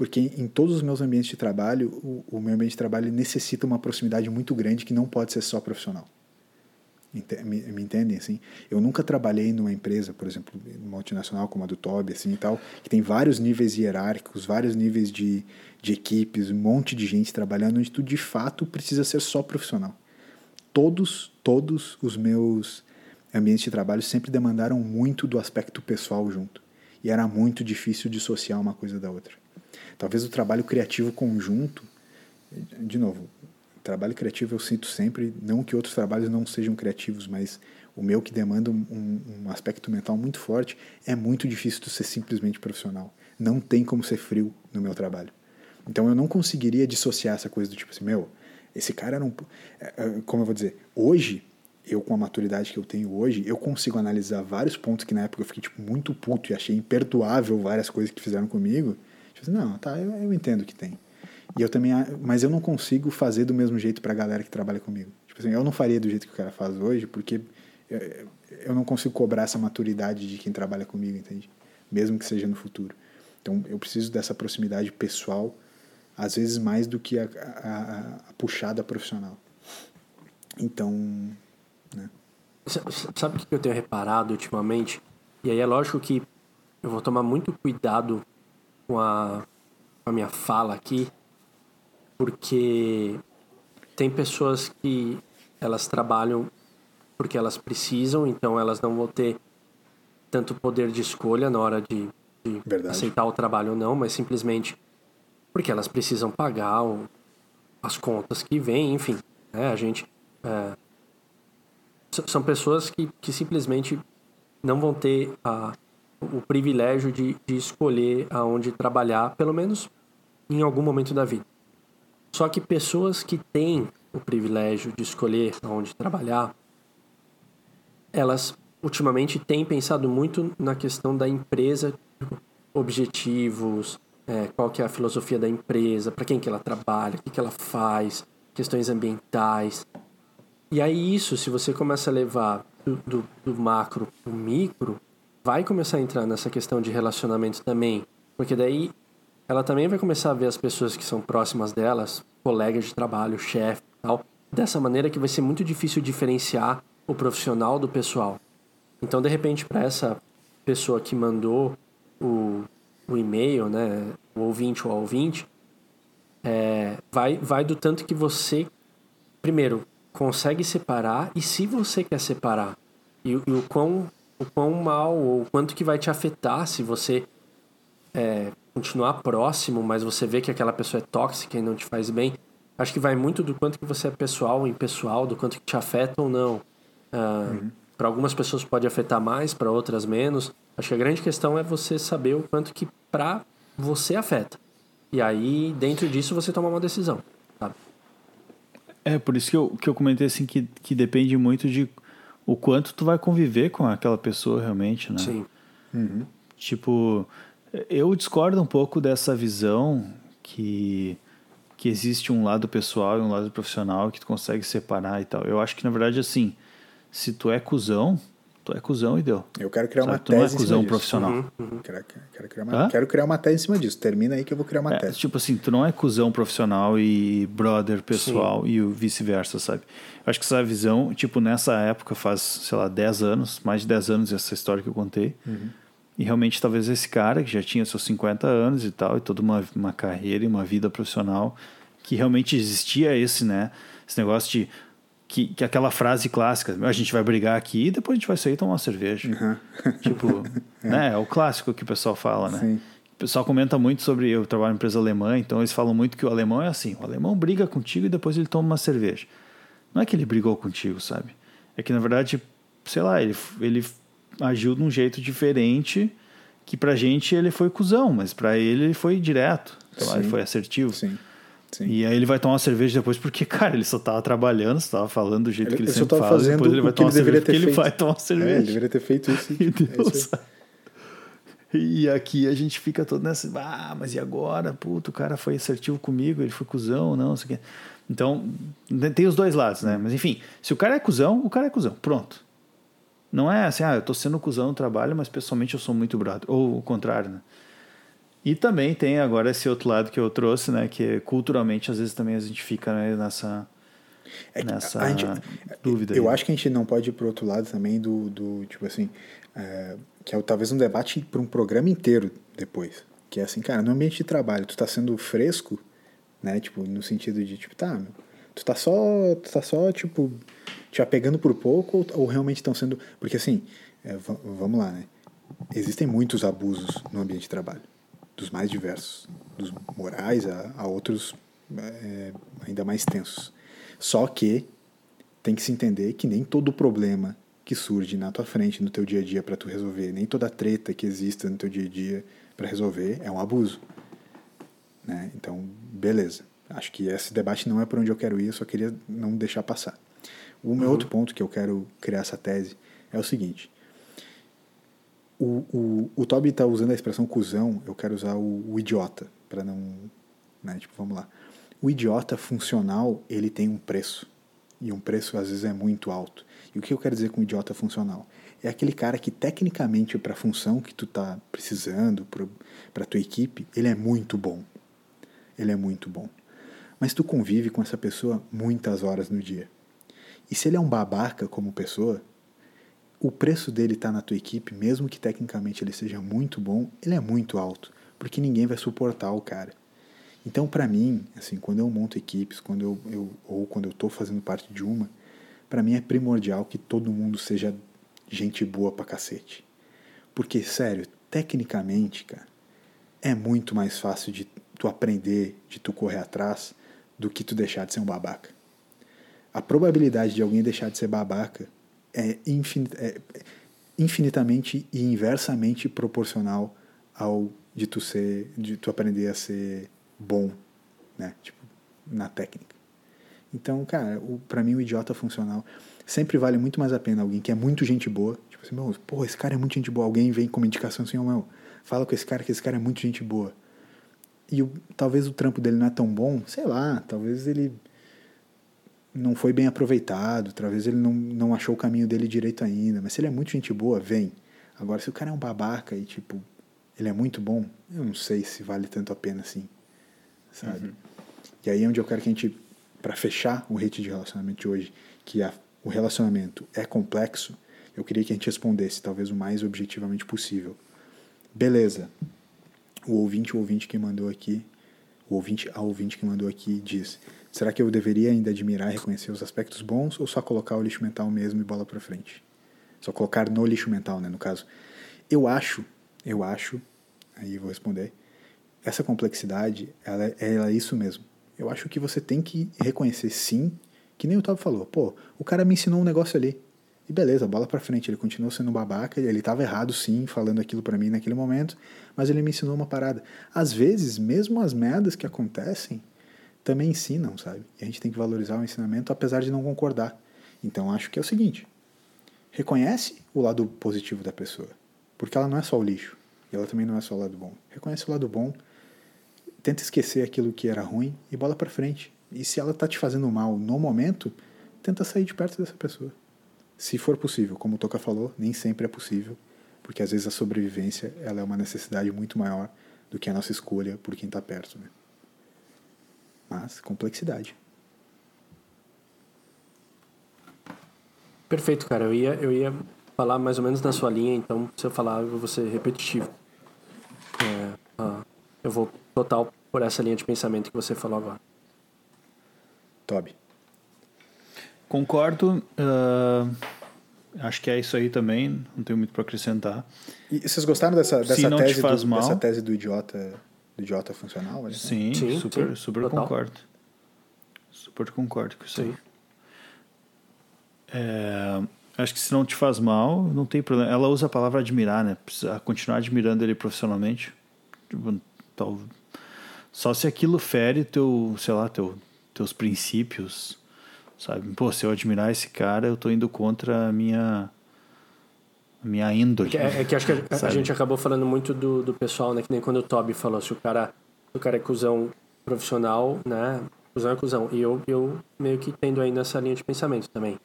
Porque em todos os meus ambientes de trabalho, o, o meu ambiente de trabalho necessita uma proximidade muito grande que não pode ser só profissional. Me, me, entendem assim? Eu nunca trabalhei numa empresa, por exemplo, multinacional como a do Toby, assim e tal, que tem vários níveis hierárquicos, vários níveis de, de equipes, um monte de gente trabalhando, onde tu de fato precisa ser só profissional. Todos, todos os meus ambientes de trabalho sempre demandaram muito do aspecto pessoal junto. E era muito difícil dissociar uma coisa da outra. Talvez o trabalho criativo conjunto, de novo, trabalho criativo eu sinto sempre, não que outros trabalhos não sejam criativos, mas o meu que demanda um, um aspecto mental muito forte, é muito difícil de ser simplesmente profissional. Não tem como ser frio no meu trabalho. Então eu não conseguiria dissociar essa coisa do tipo assim, meu, esse cara não. É, é, como eu vou dizer, hoje, eu com a maturidade que eu tenho hoje, eu consigo analisar vários pontos que na época eu fiquei tipo, muito puto e achei imperdoável várias coisas que fizeram comigo. Não, tá, eu, eu entendo que tem. E eu também, mas eu não consigo fazer do mesmo jeito para a galera que trabalha comigo. Tipo assim, eu não faria do jeito que o cara faz hoje, porque eu não consigo cobrar essa maturidade de quem trabalha comigo, entende? Mesmo que seja no futuro. Então eu preciso dessa proximidade pessoal, às vezes mais do que a, a, a puxada profissional. Então, né? Sabe o que eu tenho reparado ultimamente? E aí é lógico que eu vou tomar muito cuidado com a, com a minha fala aqui, porque tem pessoas que elas trabalham porque elas precisam, então elas não vão ter tanto poder de escolha na hora de, de aceitar o trabalho ou não, mas simplesmente porque elas precisam pagar o, as contas que vêm, enfim. Né? A gente. É, são pessoas que, que simplesmente não vão ter a, o privilégio de, de escolher aonde trabalhar, pelo menos em algum momento da vida. Só que pessoas que têm o privilégio de escolher onde trabalhar, elas ultimamente têm pensado muito na questão da empresa, objetivos, é, qual que é a filosofia da empresa, para quem que ela trabalha, o que, que ela faz, questões ambientais. E aí isso, se você começa a levar do, do, do macro para o micro, vai começar a entrar nessa questão de relacionamento também. Porque daí ela também vai começar a ver as pessoas que são próximas delas, colegas de trabalho, chefe tal, dessa maneira que vai ser muito difícil diferenciar o profissional do pessoal. Então, de repente, para essa pessoa que mandou o, o e-mail, né, o ouvinte ou a ouvinte, é, vai, vai do tanto que você, primeiro, consegue separar e se você quer separar, e, e o, quão, o quão mal ou quanto que vai te afetar se você é, continuar próximo, mas você vê que aquela pessoa é tóxica e não te faz bem, acho que vai muito do quanto que você é pessoal ou impessoal, do quanto que te afeta ou não. Uh, uhum. Para algumas pessoas pode afetar mais, para outras menos. Acho que a grande questão é você saber o quanto que para você afeta. E aí, dentro disso, você toma uma decisão. Sabe? É, por isso que eu, que eu comentei assim que, que depende muito de o quanto tu vai conviver com aquela pessoa realmente, né? Sim. Uhum. Tipo, eu discordo um pouco dessa visão que, que existe um lado pessoal e um lado profissional que tu consegue separar e tal. Eu acho que, na verdade, assim, se tu é cuzão, tu é cuzão e deu. Eu quero criar Sabe? uma Tu não é tese em cima cuzão disso. profissional. Quero, quero criar uma, Hã? quero criar uma tese em cima disso. Termina aí que eu vou criar uma É, tese. tipo assim, tu não é cuzão profissional e brother pessoal e o vice-versa, sabe? Eu acho que essa visão, tipo, nessa época, faz, sei lá, 10 anos, mais de 10 anos essa história que eu contei. E realmente, talvez esse cara, que já tinha seus 50 anos e tal, e toda uma, uma carreira e uma vida profissional, que realmente existia esse, né? Esse negócio de. Que, que aquela frase clássica, a gente vai brigar aqui e depois a gente vai sair e tomar uma cerveja. Tipo, né? É o clássico que o pessoal fala, né? Sim. O pessoal comenta muito sobre. Eu trabalho em empresa alemã, então eles falam muito que o alemão é assim: o alemão briga contigo e depois ele toma uma cerveja. Não é que ele brigou contigo, sabe? É que na verdade, sei lá, ele, ele agiu de um jeito diferente que pra gente ele foi cuzão, mas pra ele ele foi direto, sei lá, ele foi assertivo. Sim. Sim. E aí ele vai tomar uma cerveja depois porque, cara, ele só tava trabalhando, só tava falando do jeito Ele- que ele, ele só sempre tava fala, fazendo depois ele o vai que tomar ele uma cerveja deveria ter porque ele feito. vai tomar uma É, cerveja. ele deveria ter feito isso. E É Deus. E aqui a gente fica todo nessa, ah, mas e agora? Puto, o cara foi assertivo comigo, ele foi cuzão, não, não sei o quê. Então, tem os dois lados, né? Mas enfim, se o cara é cuzão, o cara é cuzão, pronto. Não é assim, ah, eu tô sendo cuzão no trabalho, mas pessoalmente eu sou muito brother. Ou o contrário, né? E também tem agora esse outro lado que eu trouxe, né? Que culturalmente, às vezes, também a gente fica né, nessa, É nessa a gente- dúvida. Eu aí. acho que a gente não pode ir pro outro lado também do, do tipo assim, é, que é talvez um debate para um programa inteiro depois. Que é assim, cara, no ambiente de trabalho, tu tá sendo fresco, né? Tipo, no sentido de, tipo, tá, meu, tu tá só, tu tá só, tipo, te apegando por pouco ou, ou realmente estão sendo... Porque assim, é, va- vamos lá, né? Existem muitos abusos no ambiente de trabalho, dos mais diversos, dos morais a, a outros é, ainda mais tensos. Só que tem que se entender que nem todo problema que surge na tua frente, no teu dia a dia para tu resolver, nem toda treta que exista no teu dia a dia para resolver é um abuso. Né? Então, beleza. Acho que esse debate não é para onde eu quero ir, eu só queria não deixar passar. O meu outro ponto que eu quero criar essa tese é o seguinte. O, o, o Toby está usando a expressão cuzão, eu quero usar o, o idiota, para não. Né? Tipo, vamos lá. O idiota funcional, ele tem um preço. E um preço, às vezes, é muito alto. E o que eu quero dizer com idiota funcional? É aquele cara que, tecnicamente, para a função que tu tá precisando, para tua equipe, ele é muito bom. Ele é muito bom. Mas tu convive com essa pessoa muitas horas no dia. E se ele é um babaca como pessoa, o preço dele estar na tua equipe, mesmo que tecnicamente ele seja muito bom, ele é muito alto, porque ninguém vai suportar o cara. Então, para mim, assim, quando eu monto equipes, quando eu, eu ou quando eu estou fazendo parte de uma, para mim é primordial que todo mundo seja gente boa pra cacete. Porque, sério, tecnicamente, cara, é muito mais fácil de tu aprender, de tu correr atrás, do que tu deixar de ser um babaca. A probabilidade de alguém deixar de ser babaca é, infin é infinitamente e inversamente proporcional ao de tu ser, de tu aprender a ser bom, né? Tipo, na técnica. Então, cara, o, pra mim o idiota funcional sempre vale muito mais a pena alguém que é muito gente boa. Tipo assim, meu, pô, esse cara é muito gente boa. Alguém vem com uma indicação assim, ó, meu, fala com esse cara que esse cara é muito gente boa. E o, talvez o trampo dele não é tão bom, sei lá, talvez ele não foi bem aproveitado, talvez ele não, não achou o caminho dele direito ainda, mas se ele é muito gente boa, vem. Agora, se o cara é um babaca e, tipo, ele é muito bom, eu não sei se vale tanto a pena assim, sabe? E aí é onde eu quero que a gente, para fechar o hate de relacionamento de hoje, que a, o relacionamento é complexo, eu queria que a gente respondesse, talvez o mais objetivamente possível. Beleza, o ouvinte, o ouvinte que mandou aqui, o ouvinte, a ouvinte que mandou aqui diz: será que eu deveria ainda admirar e reconhecer os aspectos bons ou só colocar o lixo mental mesmo e bola para frente? Só colocar no lixo mental, né, no caso. Eu acho, eu acho, aí eu vou responder, essa complexidade, ela, é- ela é isso mesmo. Eu acho que você tem que reconhecer sim, que nem o Tob falou, pô, o cara me ensinou um negócio ali. E beleza, bola pra frente, ele continuou sendo babaca, ele tava errado sim, falando aquilo pra mim naquele momento, mas ele me ensinou uma parada. Às vezes, mesmo as merdas que acontecem, também ensinam, sabe? E a gente tem que valorizar o ensinamento apesar de não concordar. Então acho que é o seguinte: reconhece o lado positivo da pessoa, porque ela não é só o lixo, e ela também não é só o lado bom. Reconhece o lado bom, tenta esquecer aquilo que era ruim e bola pra frente. E se ela tá te fazendo mal no momento, tenta sair de perto dessa pessoa. se for possível. Como o Toca falou, nem sempre é possível, porque às vezes a sobrevivência ela é uma necessidade muito maior do que a nossa escolha por quem está perto. Né? Mas, complexidade. Perfeito, cara. Eu ia, eu ia falar mais ou menos na sua linha, então se eu falar, eu vou ser repetitivo. É, ah, eu vou total por essa linha de pensamento que você falou agora. Toby. Concordo. Uh, acho que é isso aí também. Não tenho muito para acrescentar. E vocês gostaram dessa, dessa, tese, do, dessa tese do idiota, do idiota funcional? Sim, sim, super, sim, super concordo. Super concordo com isso sim. aí. É, acho que se não te faz mal, não tem problema. Ela usa a palavra admirar, né? Precisa continuar admirando ele profissionalmente. Tipo, tal, só se aquilo fere teu, sei lá, teu, teus princípios, sabe? Pô, se eu admirar esse cara, eu tô indo contra a minha minha índole. É, é que acho que a, a, gente acabou falando muito do, do pessoal, né? Que nem quando o Toby falou, se o cara, se o cara é cuzão profissional, né? Cusão é cuzão. E eu, eu meio que tendo aí nessa linha de pensamento também.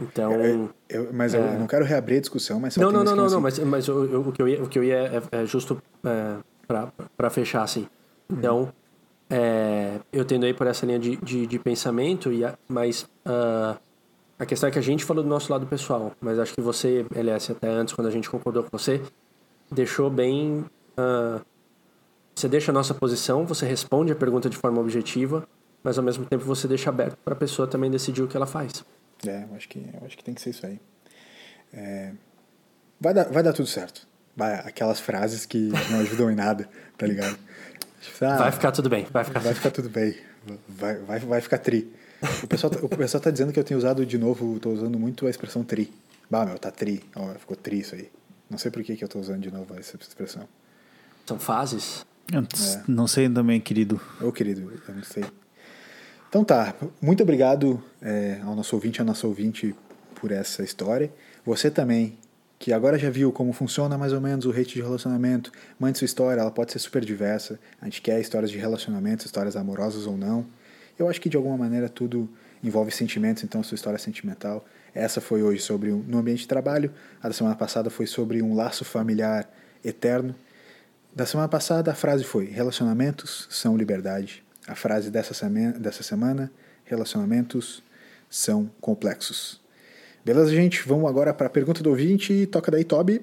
Então. Eu, eu, mas é... eu não quero reabrir a discussão, mas Não, não, não, não, não, mas, mas eu, o, que eu ia, o que eu ia é, é justo é, para fechar assim. Então, é, eu tendo aí por essa linha de, de, de pensamento, e a, mas uh, a questão é que a gente falou do nosso lado pessoal, mas acho que você, LS, até antes, quando a gente concordou com você, deixou bem. Uh, você deixa a nossa posição, você responde a pergunta de forma objetiva, mas ao mesmo tempo você deixa aberto para a pessoa também decidir o que ela faz. É, eu acho que, eu acho que tem que ser isso aí. É, vai, dar, vai dar tudo certo. Vai, aquelas frases que não ajudam em nada, tá ligado? Ah, vai ficar tudo bem, vai ficar, vai ficar tudo bem. Vai, vai, vai ficar tri. O pessoal, tá, o pessoal tá dizendo que eu tenho usado de novo, tô usando muito a expressão tri. Bah, meu, tá tri. Ó, ficou tri isso aí. Não sei por que, que eu tô usando de novo essa expressão. São fases? É. Não sei também, querido. Ô, querido, eu não sei. Então tá, muito obrigado é, ao nosso ouvinte, ao nosso ouvinte por essa história. Você também, que agora já viu como funciona mais ou menos o rate de relacionamento, mande sua história, ela pode ser super diversa. A gente quer histórias de relacionamentos, histórias amorosas ou não. Eu acho que de alguma maneira tudo envolve sentimentos, então sua história é sentimental. Essa foi hoje sobre um, no ambiente de trabalho, a da semana passada foi sobre um laço familiar eterno. Da semana passada a frase foi: relacionamentos são liberdade. A frase dessa semana, dessa semana: relacionamentos são complexos. Beleza, gente? Vamos agora para a pergunta do ouvinte. Toca daí, Toby.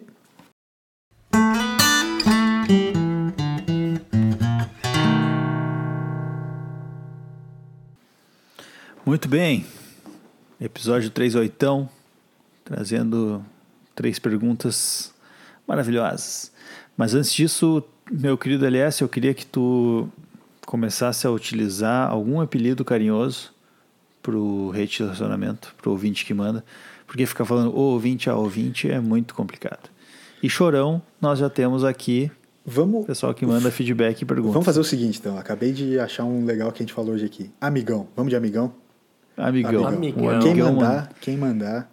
Muito bem. Episódio 38, trazendo três perguntas maravilhosas. Mas antes disso, meu querido LS, eu queria que tu começasse a utilizar algum apelido carinhoso pro relacionamento, pro ouvinte que manda, porque ficar falando o ouvinte a ouvinte é muito complicado. E chorão, nós já temos aqui Vamos, pessoal que manda feedback e pergunta. Vamos fazer o seguinte, então. Acabei de achar um legal que a gente falou hoje aqui. Amigão. Vamos de amigão? Amigão. amigão. amigão. Quem mandar, quem mandar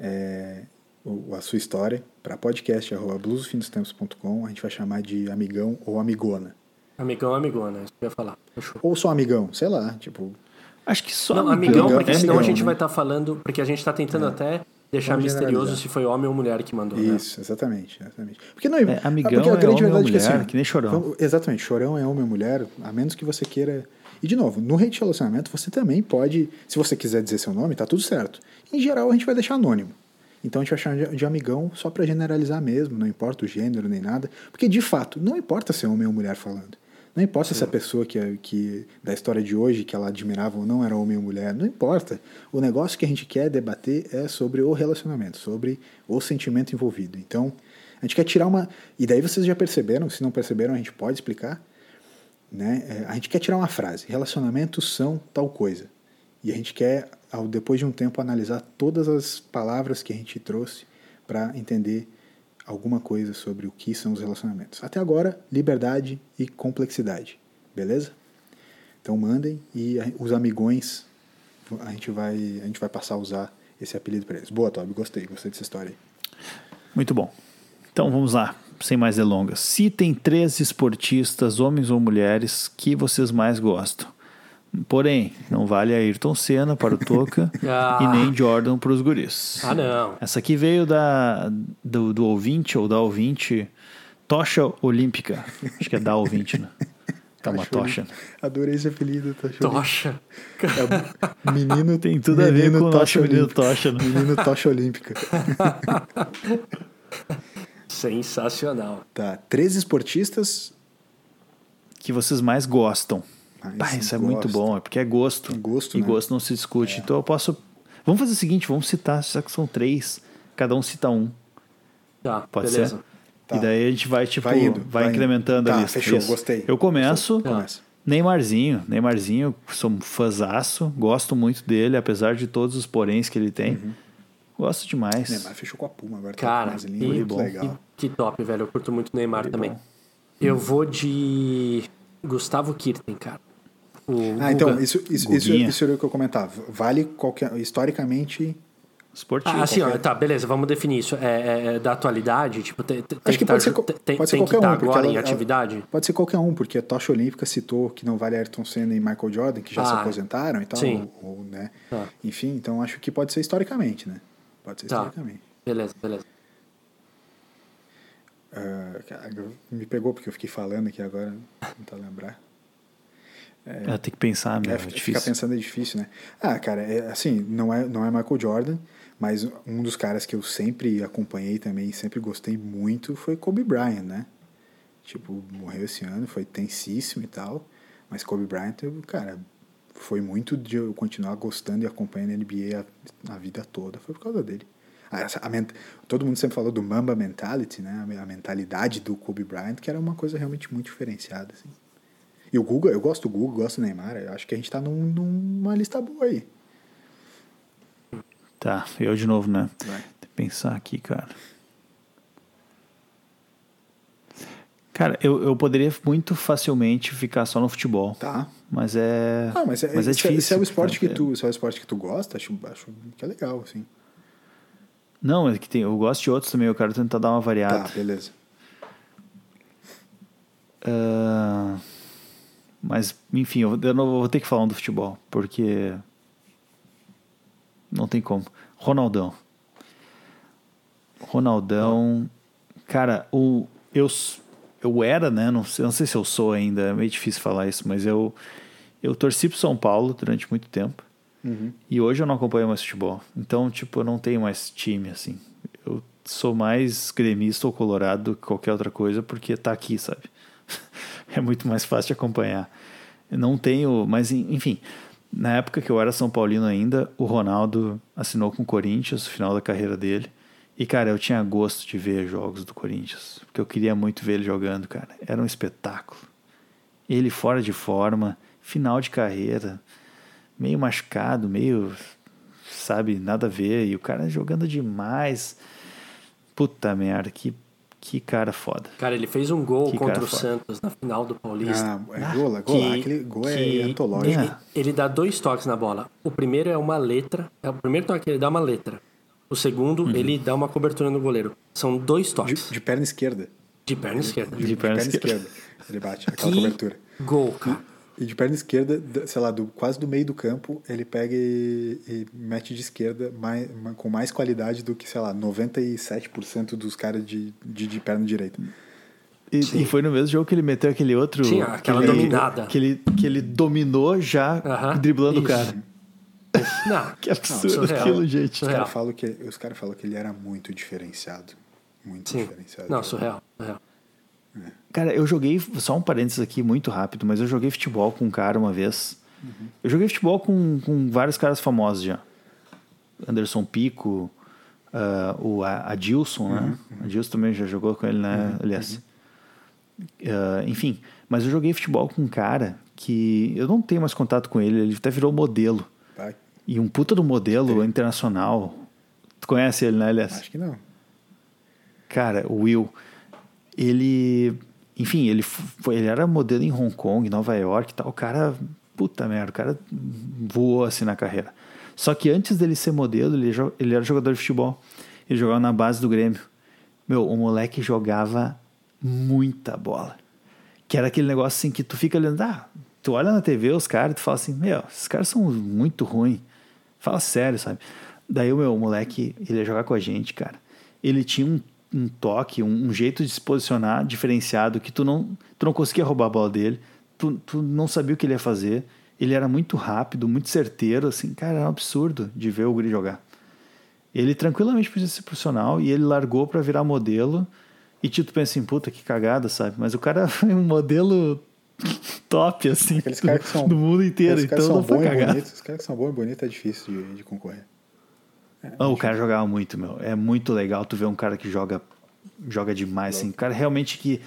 é, a sua história para podcast blusofindostempos.com, a gente vai chamar de amigão ou amigona. Amigão, amigona, é isso que eu ia falar. Fechou. Ou só amigão, sei lá, tipo. Acho que só não, amigão. amigão porque é senão amigão, a gente né? vai estar tá falando. Porque a gente está tentando é. até deixar Vamos misterioso se foi homem ou mulher que mandou. Né? Isso, né? exatamente, exatamente. Porque não é. amigão porque a grande é verdade mulher, é que assim. Que nem chorão. Exatamente, chorão é homem ou mulher, a menos que você queira. E de novo, no rede de relacionamento você também pode, se você quiser dizer seu nome, tá tudo certo. Em geral a gente vai deixar anônimo. Então a gente vai chamar de amigão só para generalizar mesmo, não importa o gênero nem nada. Porque de fato, não importa se é homem ou mulher falando. Não importa Sim. se a pessoa que, que da história de hoje que ela admirava ou não era homem ou mulher, não importa. O negócio que a gente quer debater é sobre o relacionamento, sobre o sentimento envolvido. Então, a gente quer tirar uma. E daí vocês já perceberam, se não perceberam, a gente pode explicar. Né? É, a gente quer tirar uma frase: relacionamentos são tal coisa. E a gente quer, ao, depois de um tempo, analisar todas as palavras que a gente trouxe para entender alguma coisa sobre o que são os relacionamentos. Até agora, liberdade e complexidade, beleza? Então mandem e os amigões a gente vai a gente vai passar a usar esse apelido para eles. Boa, Toby, gostei, gostei dessa história aí. Muito bom. Então vamos lá, sem mais delongas. Citem três esportistas, homens ou mulheres, que vocês mais gostam. Porém, não vale Ayrton Senna para o Toca Ah. e nem Jordan para os guris. Ah, não. Essa aqui veio da, do, do ouvinte ou da ouvinte Tocha Olímpica. Acho que é da ouvinte, né? Tá uma tocha. Adorei esse apelido, show. Tocha. Menino Tem tudo a ver menino com o nosso tocha menino. Tocha, né? Menino tocha olímpica. Sensacional. Tá, três esportistas. Que vocês mais gostam. Ah, isso é muito bom, é porque é gosto. É gosto, e né? gosto não se discute. Então eu posso. Vamos fazer o seguinte: vamos citar, já que são três, cada um cita um. Tá, Pode beleza. ser? Tá. E daí a gente vai, tipo, Vai vai, indo, vai indo. incrementando Tá, a lista. fechou, Isso. gostei. Eu começo. Começa. Neymarzinho, Neymarzinho, sou um fãzaço, gosto muito dele, apesar de todos os poréns que ele tem. Uhum. Gosto demais. Neymar fechou com a Puma agora. Cara, tá com umas que, linhas, bom. legal. que, que top, velho. Eu curto muito o Neymar Foi também. bom. Eu vou de Gustavo Kirten, cara. O Ah, então, Guga. isso, isso, isso, Guguinha. isso era o que eu comentava. Vale qualquer. Historicamente. Esportivo. Ah, assim, ó, qualquer- tá, beleza, vamos definir isso. É, é da atualidade, tipo, tem, tem Acho que tá pode ser, ju- co- tem, pode ser tem que qualquer estar um. porque agora ela- em ela- atividade. Pode ser qualquer um, porque a Tocha Olímpica citou que não vale Ayrton Senna e Michael Jordan, que já se Ah, aposentaram e tal. sim. Ou, ou, né? Tá. Enfim, então acho que pode ser historicamente, né? Pode ser Tá. historicamente. Beleza, beleza. Cara, me pegou porque eu fiquei falando aqui agora, não tá lembrar. É, tem que pensar, meu, É, é, ficar pensando é difícil, né? Ah, cara, é, assim, não é, não é Michael Jordan, mas um dos caras que eu sempre acompanhei também, sempre gostei muito, foi Kobe Bryant, né? Tipo, morreu esse ano, foi tensíssimo e tal, mas Kobe Bryant, cara, foi muito de eu continuar gostando e acompanhando a NBA a, a vida toda, foi por causa dele. Ah, a ment- todo mundo sempre falou do Mamba Mentality, né? A, a mentalidade do Kobe Bryant, que era uma coisa realmente muito diferenciada, assim. E o Guga, eu gosto do Guga, gosto do Neymar, eu acho que a gente tá num- numa lista boa aí. Tá, eu de novo, né? Vai. Tem que pensar aqui, cara. Cara, eu, eu poderia muito facilmente ficar só no futebol. Tá. Mas é. Ah, mas é, mas é se, difícil. se é o esporte que tu, se é o esporte que tu gosta, acho, acho que é legal, assim. Não, é que tem, eu gosto de outros também, eu quero tentar dar uma variada. Tá, beleza. Ah, mas, enfim, eu, eu não vou ter que falar um do futebol, porque. Não tem como. Ronaldão. Ronaldão. Cara, o, eu, eu era, né? Não sei, não sei se eu sou ainda, é meio difícil falar isso, mas eu, eu torci pro São Paulo durante muito tempo. Uhum. E hoje eu não acompanho mais futebol. Então, tipo, eu não tenho mais time, assim. Eu sou mais gremista ou colorado do que qualquer outra coisa, porque tá aqui, sabe? é muito mais fácil de acompanhar. Eu não tenho, mas en- enfim, na época que eu era São Paulino ainda, o Ronaldo assinou com o Corinthians, no final da carreira dele. E, cara, eu tinha gosto de ver jogos do Corinthians, porque eu queria muito ver ele jogando, cara. Era um espetáculo. Ele fora de forma, final de carreira, meio machucado, meio, sabe, nada a ver. E o cara jogando demais. Puta merda, que, que cara foda. Cara, ele fez um gol Que contra o foda. Santos na final do Paulista. Ah, é gol, é gol, que- aquele gol é que- antológico. É. Ele dá dois toques na bola. O primeiro é uma letra. É o primeiro toque ele dá uma letra. O segundo, Uhum. ele dá uma cobertura no goleiro. São dois De, toques. de perna esquerda. De, perna esquerda. De, De perna esquerda. Ele bate aquela Que cobertura. gol, cara. E de perna esquerda, da- sei lá, do, quase do meio do campo, ele pega e, e mete de esquerda mais, ma- com mais qualidade do que, sei lá, 97% dos caras de, de, de perna direita. E, e foi no mesmo jogo que ele meteu aquele outro. Sim, aquela que ele- dominada. Que ele, que ele dominou já Aham, driblando o isso. cara. Não, Que absurdo surreal. aquilo, gente. Os caras falam que, os cara falam que ele era muito diferenciado. Muito sim. diferenciado. Não, surreal. surreal. Cara, eu joguei, só um parênteses aqui muito rápido, mas eu joguei futebol com um cara uma vez. Eu joguei futebol com, com vários caras famosos já. Anderson Pico, ah, o A- Adilson, né? Adilson também já jogou com ele, né? Aliás. Ah, enfim, mas eu joguei futebol com um cara que eu não tenho mais contato com ele, ele até virou modelo. E um puta do modelo internacional. Tu conhece ele, né, Elias? Acho que não. Cara, o Will, ele. Enfim, ele, foi, ele era modelo em Hong Kong, Nova York e tal. O cara. Puta merda, o cara voou assim na carreira. Só que antes dele ser modelo, ele, ele era jogador de futebol. Ele jogava na base do Grêmio. Meu, o moleque jogava muita bola. Que era aquele negócio assim que tu fica olhando, ah, tu olha na TV os caras e tu fala assim, meu, esses caras são muito ruins. Fala sério, sabe? Daí o meu moleque, ele ia jogar com a gente, cara. Ele tinha um, um toque, um, um, jeito de se posicionar diferenciado que tu não, tu não conseguia roubar a bola dele, tu, tu não sabia o que ele ia fazer. Ele era muito rápido, muito certeiro, assim, cara, era um absurdo de ver o Guri jogar. Ele tranquilamente podia ser profissional e ele largou para virar modelo. E tu pensa assim, puta, que cagada, sabe? Mas o cara foi um modelo top, assim, Aqueles caras que são, do mundo inteiro. Aqueles caras Então são não foi. Os caras que são bons e bonitos é difícil de, de concorrer. É, Ah, o cara jogava muito, meu. É muito legal tu ver um cara que joga joga demais, assim. Um cara realmente que.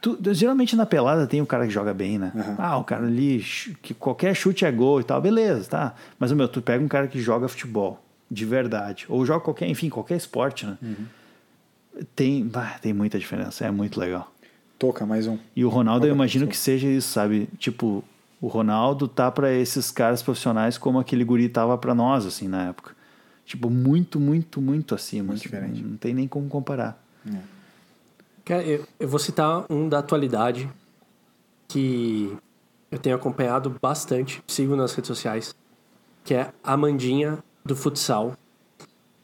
Tu, geralmente na pelada tem um cara que joga bem, né? Aham. Ah, o cara ali, que qualquer chute é gol e tal, beleza, tá. Mas, meu, tu pega um cara que joga futebol, de verdade. Ou joga qualquer, enfim, qualquer esporte, né? Tem, bah, tem muita diferença, é muito legal. Toca mais um. E o Ronaldo, eu imagino que seja isso, sabe? Tipo, o Ronaldo tá pra esses caras profissionais como aquele guri tava pra nós, assim, na época. Tipo, muito, muito, muito acima. Muito assim, diferente. Não tem nem como comparar. Cara, eu, eu vou citar um da atualidade que eu tenho acompanhado bastante, sigo nas redes sociais, que é a Amandinha do futsal.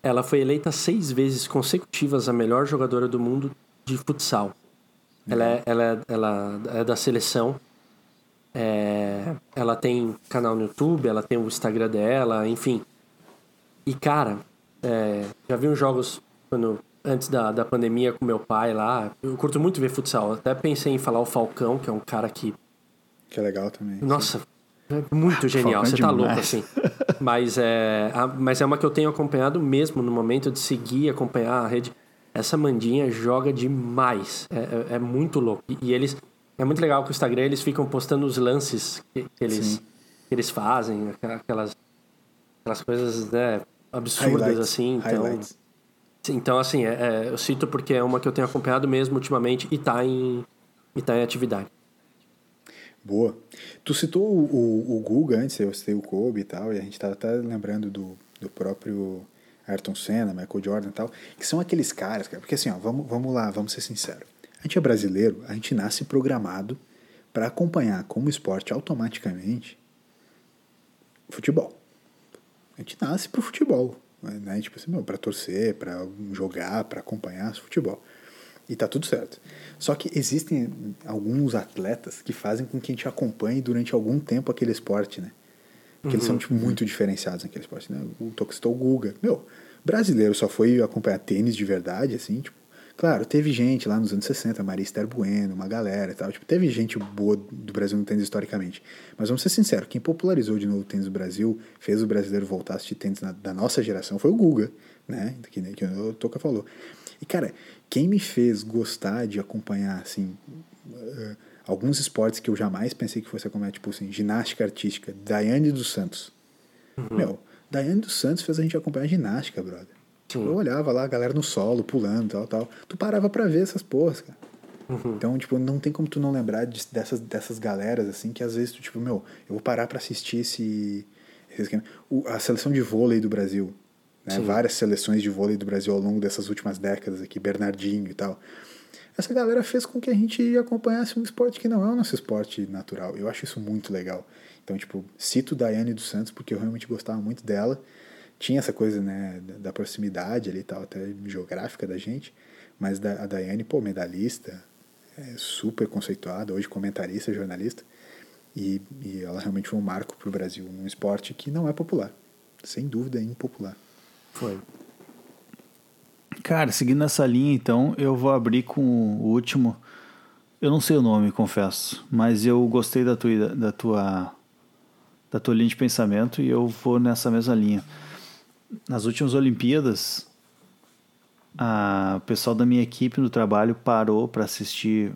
Ela foi eleita seis vezes consecutivas a melhor jogadora do mundo de futsal. Ela é, ela é, ela é da seleção. É, ela tem canal no YouTube, ela tem o Instagram dela, enfim. E, cara, é, já vi uns jogos quando, antes da, da pandemia com meu pai lá. Eu curto muito ver futsal. Até pensei em falar o Falcão, que é um cara que Que é legal também. nossa, é muito genial. Falcão é Você tá louco, assim. Mas é, a- mas é uma que eu tenho acompanhado mesmo no momento de seguir, acompanhar a rede. Essa Mandinha joga demais. É, é- é muito louco. E, e eles. É muito legal que o Instagram eles ficam postando os lances que, que eles, que eles fazem, aquelas, aquelas coisas né, absurdas Highlights, assim. Então, highlights. então assim, é, é, eu cito porque é uma que eu tenho acompanhado mesmo ultimamente e tá em, e tá em atividade. Boa. Tu citou o, o, o Guga antes, eu citei o Kobe e tal, e a gente tava até lembrando do, do próprio Ayrton Senna, Michael Jordan e tal, que são aqueles caras, cara, porque assim, ó, vamos, vamos lá, vamos ser sinceros. A gente é brasileiro, a gente nasce programado para acompanhar como esporte automaticamente futebol. A gente nasce pro futebol, né? Tipo assim, pra torcer, pra jogar, pra acompanhar futebol. E tá tudo certo. Só que existem alguns atletas que fazem com que a gente acompanhe durante algum tempo aquele esporte, né? Porque eles são, tipo, muito diferenciados naquele esporte, né? O Toxitou Guga. Meu, brasileiro só foi acompanhar tênis de verdade, assim, tipo... Claro, teve gente lá nos anos 60, Maria Esther Bueno, uma galera e tal. Tipo, teve gente boa do Brasil no tênis historicamente. Mas vamos ser sinceros, quem popularizou de novo o tênis do Brasil, fez o brasileiro voltar a assistir tênis na- da nossa geração foi o Guga, né? Que, que o Toca falou. E, cara, quem me fez gostar de acompanhar, assim, eh, alguns esportes que eu jamais pensei que fosse acompanhar, tipo assim, ginástica artística, Daiane dos Santos. Meu, Daiane dos Santos fez a gente acompanhar ginástica, brother. Eu olhava lá a galera no solo, pulando, tal, tal. Tu parava pra ver essas porras, cara. Então, tipo, não tem como tu não lembrar de- dessas, dessas galeras, assim, que às vezes tu, tipo, meu, eu vou parar pra assistir esse, esse esquema. O- a seleção de vôlei do Brasil, né? Várias seleções de vôlei do Brasil ao longo dessas últimas décadas aqui, Bernardinho e tal. Essa galera fez com que a gente acompanhasse um esporte que não é o nosso esporte natural. Eu acho isso muito legal. Então, tipo, cito Daiane dos Santos porque eu realmente gostava muito dela. Tinha essa coisa, né, da, da proximidade ali e tal, até geográfica da gente. Mas a Daiane, pô, medalhista, é super conceituada, hoje comentarista, jornalista. E, e ela realmente foi um marco pro Brasil num esporte que não é popular. Sem dúvida, é impopular. Foi. Cara, seguindo essa linha, então, eu vou abrir com o último. Eu não sei o nome, confesso, mas eu gostei da tua, da tua, da tua linha de pensamento e eu vou nessa mesma linha. Nas últimas Olimpíadas, a, o pessoal da minha equipe no trabalho parou para assistir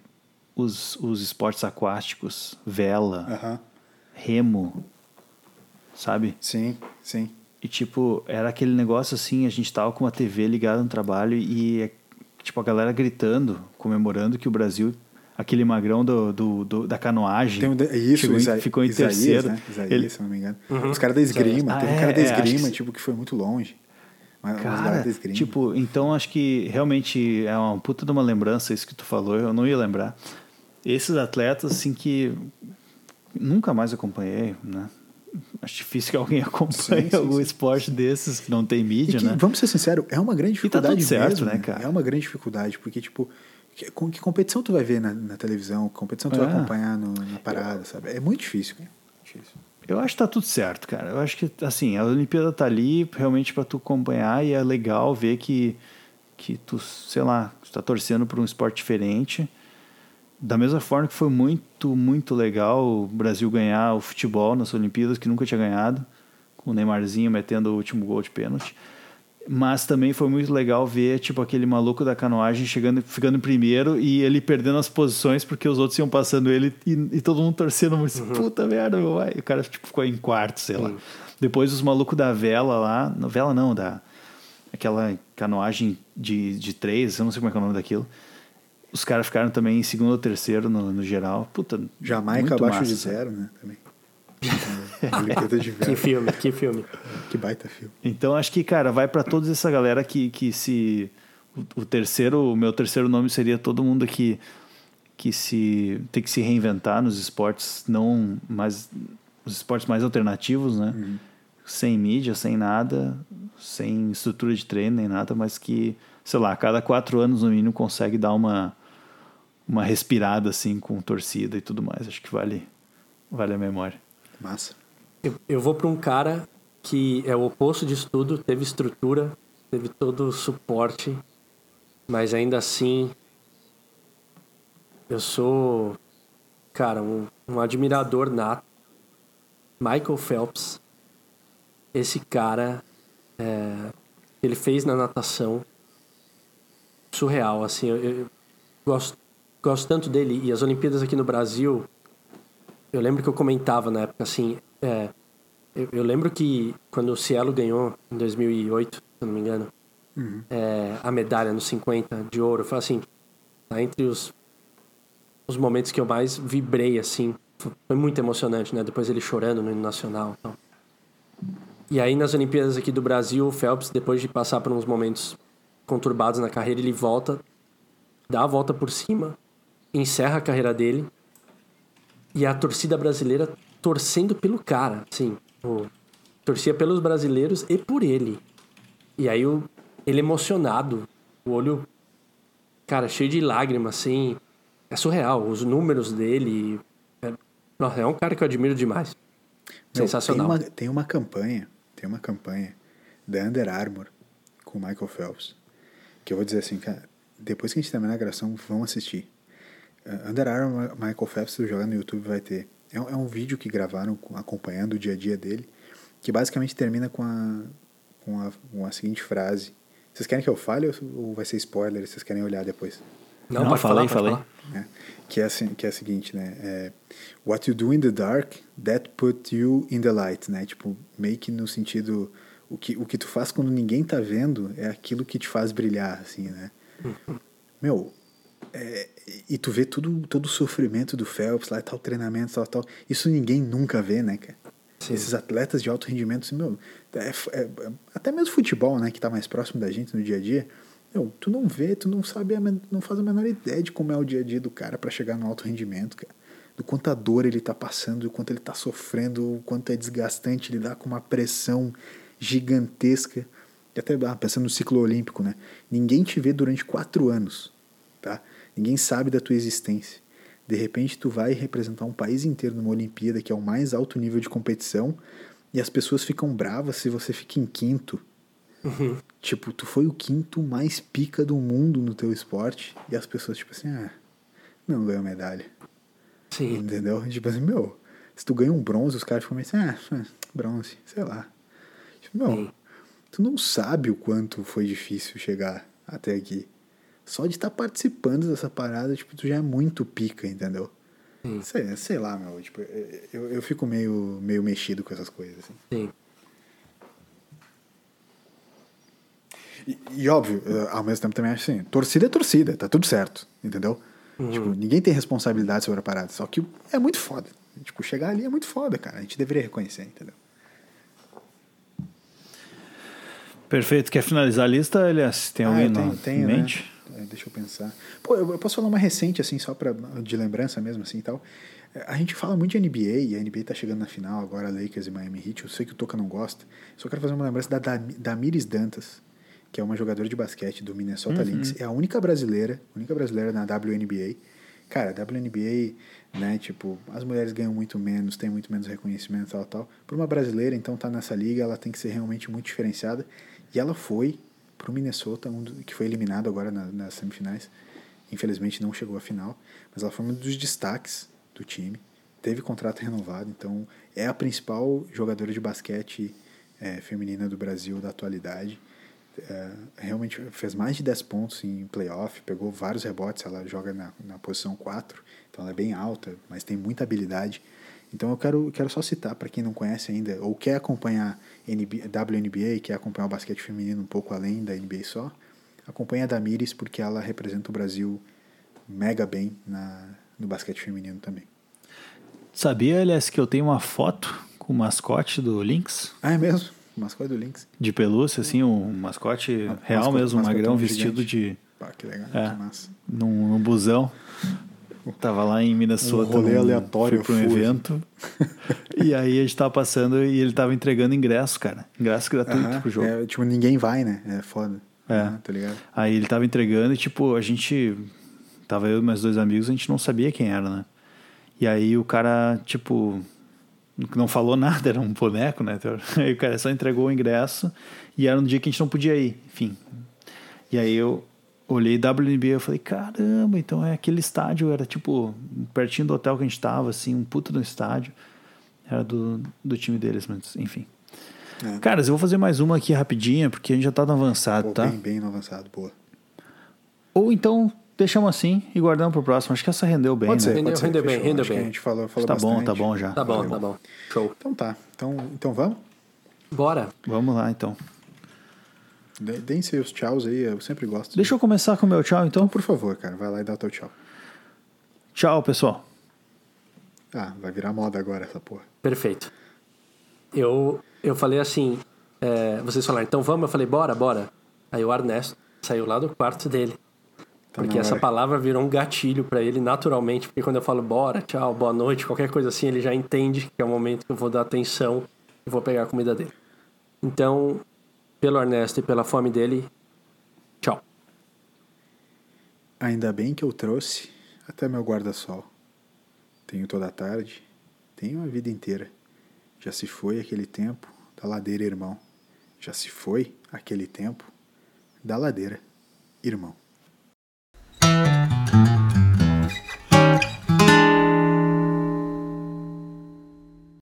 os, os esportes aquáticos, vela, Aham. remo, sabe? Sim, sim. E, tipo, era aquele negócio assim, a gente tava com uma TV ligada no trabalho e, tipo, a galera gritando, comemorando que o Brasil, aquele magrão do, do, do- da canoagem, Tem um de- isso, chegou Isa- ficou em Isaías, terceiro. Né? Isaías, Ele- se eu não me engano. Os caras da esgrima, Ah, teve um é, cara da é, acho esgrima, que- tipo, que foi muito longe. Mas Cara, da esgrima. tipo, então acho que realmente é uma puta de uma lembrança isso que tu falou, eu não ia lembrar. Esses atletas, assim, que nunca mais acompanhei, né? Acho difícil que alguém acompanhe Sim, sim, algum sim. esporte desses que não tem mídia, que, né? Vamos ser sinceros, é uma grande E tá dificuldade tudo certo, mesmo, né, cara? É uma grande dificuldade, porque, tipo, que, com que competição tu vai ver na, na televisão? Que competição tu vai É. acompanhar no- na parada, sabe? É muito difícil, cara. Difícil. Eu acho que tá tudo certo, cara. Eu acho que, assim, a Olimpíada tá ali realmente pra tu acompanhar e é legal ver que, que tu, sei lá, tu tá torcendo por um esporte diferente. Da mesma forma que foi muito, muito legal o Brasil ganhar o futebol nas Olimpíadas, que nunca tinha ganhado, com o Neymarzinho metendo o último gol de pênalti. Mas também foi muito legal ver, tipo, aquele maluco da canoagem chegando, ficando em primeiro e ele perdendo as posições porque os outros iam passando ele e, e todo mundo torcendo. Mas, Puta merda, meu. E o cara, tipo, ficou em quarto, sei lá. Sim. Depois os malucos da vela lá, não, vela não, da aquela canoagem de, de três, eu não sei como é que é o nome daquilo. Os caras ficaram também em segundo ou terceiro no, no geral. Puta, Jamaica muito abaixo massa, de zero, né? Também. Que filme, que filme. Que baita filme. Então acho que, cara, vai pra toda essa galera que, que se. O, o terceiro, o meu terceiro nome seria todo mundo que, que se tem que se reinventar nos esportes não mais os esportes mais alternativos, né? Sem mídia, sem nada, sem estrutura de treino nem nada, mas que, sei lá, a cada quatro anos no mínimo consegue dar uma uma respirada assim com torcida e tudo mais. Acho que vale vale a memória. Massa. Eu, eu vou para um cara que é o oposto disso tudo, teve estrutura, teve todo o suporte, mas ainda assim eu sou, cara, um, um admirador nato. Michael Phelps. Esse cara, é, ele fez na natação surreal, assim, eu, eu gosto, gosto tanto dele. E as Olimpíadas aqui no Brasil, eu lembro que eu comentava na época, assim, é, eu, eu lembro que quando o Cielo ganhou em 2008, se eu não me engano, é, a medalha nos 50 de ouro, foi assim, tá entre os, os momentos que eu mais vibrei, assim, foi, muito emocionante, né? Depois ele chorando no hino nacional e tal. E aí nas Olimpíadas aqui do Brasil, o Phelps, depois de passar por uns momentos conturbados na carreira, ele volta, dá a volta por cima, encerra a carreira dele e a torcida brasileira torcendo pelo cara, o, torcia pelos brasileiros e por ele. E aí o, ele emocionado, o olho, cara, cheio de lágrimas, assim, é surreal. Os números dele, é, nossa, é um cara que eu admiro demais. Meu, Sensacional. Tem uma, tem uma campanha, tem uma campanha da Under Armour com o Michael Phelps, que eu vou dizer assim, cara, depois que a gente terminar a gravação, vão assistir. Uh, Under Armour, Michael Phelps, se jogar no YouTube, vai ter. É, um- é um vídeo que gravaram com- acompanhando o dia a dia dele, que basicamente termina com a, com a, com a seguinte frase. Vocês querem que eu fale ou- ou vai ser spoiler? Vocês querem olhar depois? Não, Não, falei, falei. falar. né? Que é assim, que é a seguinte, né? É, What you do in the dark, that put you in the light, né? Tipo, meio que no sentido o que o que tu faz quando ninguém tá vendo é aquilo que te faz brilhar, assim, né? Meu, é, e tu vê tudo todo o sofrimento do Phelps lá, tal treinamento, tal, tal. Isso ninguém nunca vê, né, cara? Sim. Esses atletas de alto rendimento, assim, meu, é, é- até mesmo futebol, né, que tá mais próximo da gente no dia a dia, meu, tu não vê, tu não sabe, a não faz a menor ideia de como é o dia a dia do cara para chegar no alto rendimento, cara. Do quanta dor ele tá passando, do quanto ele tá sofrendo, o quanto é desgastante lidar com uma pressão gigantesca. E até ah, pensando no ciclo olímpico, né? Ninguém te vê durante quatro anos? Ninguém sabe da tua existência. De repente tu vai representar um país inteiro numa Olimpíada que é o mais alto nível de competição e as pessoas ficam bravas se você fica em quinto. Tipo, tu foi o quinto mais pica do mundo no teu esporte e as pessoas tipo assim, ah, não ganhou medalha. Sim. Entendeu? Tipo assim, meu, se tu ganha um bronze, os caras ficam meio assim, ah, ah, bronze, sei lá. Tipo, meu, Sim. tu não sabe o quanto foi difícil chegar até aqui. Só de estar participando dessa parada, tipo, tu já é muito pica, entendeu? Sim. Sei, sei lá, meu, tipo, eu, eu fico meio, meio mexido com essas coisas, assim. Sim. E, e óbvio, eh, ao mesmo tempo também acho assim, torcida é torcida, tá tudo certo, entendeu? Tipo, ninguém tem responsabilidade sobre a parada, só que é muito foda. Tipo, chegar ali é muito foda, cara. A gente deveria reconhecer, entendeu? Perfeito. Quer finalizar a lista, Elias? Tem Ah, alguém eu na tenho- tenho, em né? É, deixa eu pensar. Pô, eu, eu posso falar uma recente, assim, só pra, de lembrança mesmo, assim, e tal. A gente fala muito de NBA, e a NBA tá chegando na final agora, Lakers e Miami Heat. Eu sei que o Toca não gosta. Só quero fazer uma lembrança da Damiris Dantas, que é uma jogadora de basquete do Minnesota Lynx. É a única brasileira, única brasileira na WNBA. Cara, a WNBA, né, tipo, as mulheres ganham muito menos, tem muito menos reconhecimento, tal, tal. Por uma brasileira, então, tá nessa liga, ela tem que ser realmente muito diferenciada. E ela foi pro Minnesota, um do- que foi eliminado agora na- nas semifinais. Infelizmente não chegou à final, mas ela foi um dos destaques do time. Teve contrato renovado, então é a principal jogadora de basquete eh, feminina do Brasil da atualidade. É, realmente fez mais de 10 pontos em playoff, pegou vários rebotes, ela joga na, na posição 4, então ela é bem alta, mas tem muita habilidade. Então eu quero, quero só citar para quem não conhece ainda, ou quer acompanhar NBA, WNBA, quer acompanhar o basquete feminino um pouco além da NBA só, acompanha a Damires porque ela representa o Brasil mega bem na, no basquete feminino também. Sabia, aliás, que eu tenho uma foto com o mascote do Lynx? Ah, é mesmo? O mascote do Lynx. De pelúcia, assim, um mascote Ah, real mascote- mesmo, um magrão gigante. vestido de. Pá, que legal, É. que massa. num, num busão. Tava lá em Minnesota. Um rolê num- aleatório, Fui pra um fui. evento. e aí a gente tava passando e ele tava entregando ingresso, cara. Ingresso gratuito Aham, pro jogo. é, tipo, ninguém vai, né? É foda. É. Tá ligado? Aí ele tava entregando e, tipo, a gente. Tava eu e meus dois amigos, a gente não sabia quem era, né? E aí o cara, tipo. Não falou nada, era um boneco, né? Aí o cara só entregou o ingresso e era no dia que a gente não podia ir, enfim. E aí eu olhei WNBA e eu falei, caramba, então é aquele estádio, era tipo pertinho do hotel que a gente tava, assim, um puto no estádio. Era do, do time deles, mas enfim. É. Caras, eu vou fazer mais uma aqui rapidinha, porque a gente já tá no avançado, Pô, tá? bem, bem no avançado, boa. Ou então deixamos assim e guardamos pro próximo. Acho que essa rendeu bem, Pode né? ser, Rendeu- pode ser. rendeu bem, rendeu Acho que bem. a gente falou, falou Tá bom, bastante. tá bom já. Tá bom, tá bom. Show. Então tá. Então, então vamos? Bora. Vamos lá, então. De- Deem seus tchauz aí, eu sempre gosto. Deixa eu começar com o meu tchau, então. Por favor, cara, vai lá e dá o teu tchau. Tchau, pessoal. Ah, vai virar moda agora essa porra. Perfeito. Eu, eu falei assim, é, vocês falaram, então vamos? Eu falei, bora, bora. Aí o Ernesto saiu lá do quarto dele. Tá porque essa palavra virou um gatilho pra ele naturalmente. Porque quando eu falo bora, tchau, boa noite, qualquer coisa assim, ele já entende que é o momento que eu vou dar atenção e vou pegar a comida dele. Então, pelo Ernesto e pela fome dele, tchau. Ainda bem que eu trouxe até meu guarda-sol. Tenho toda a tarde, tenho a vida inteira. Já se foi aquele tempo da ladeira, irmão. Já se foi aquele tempo da ladeira, irmão.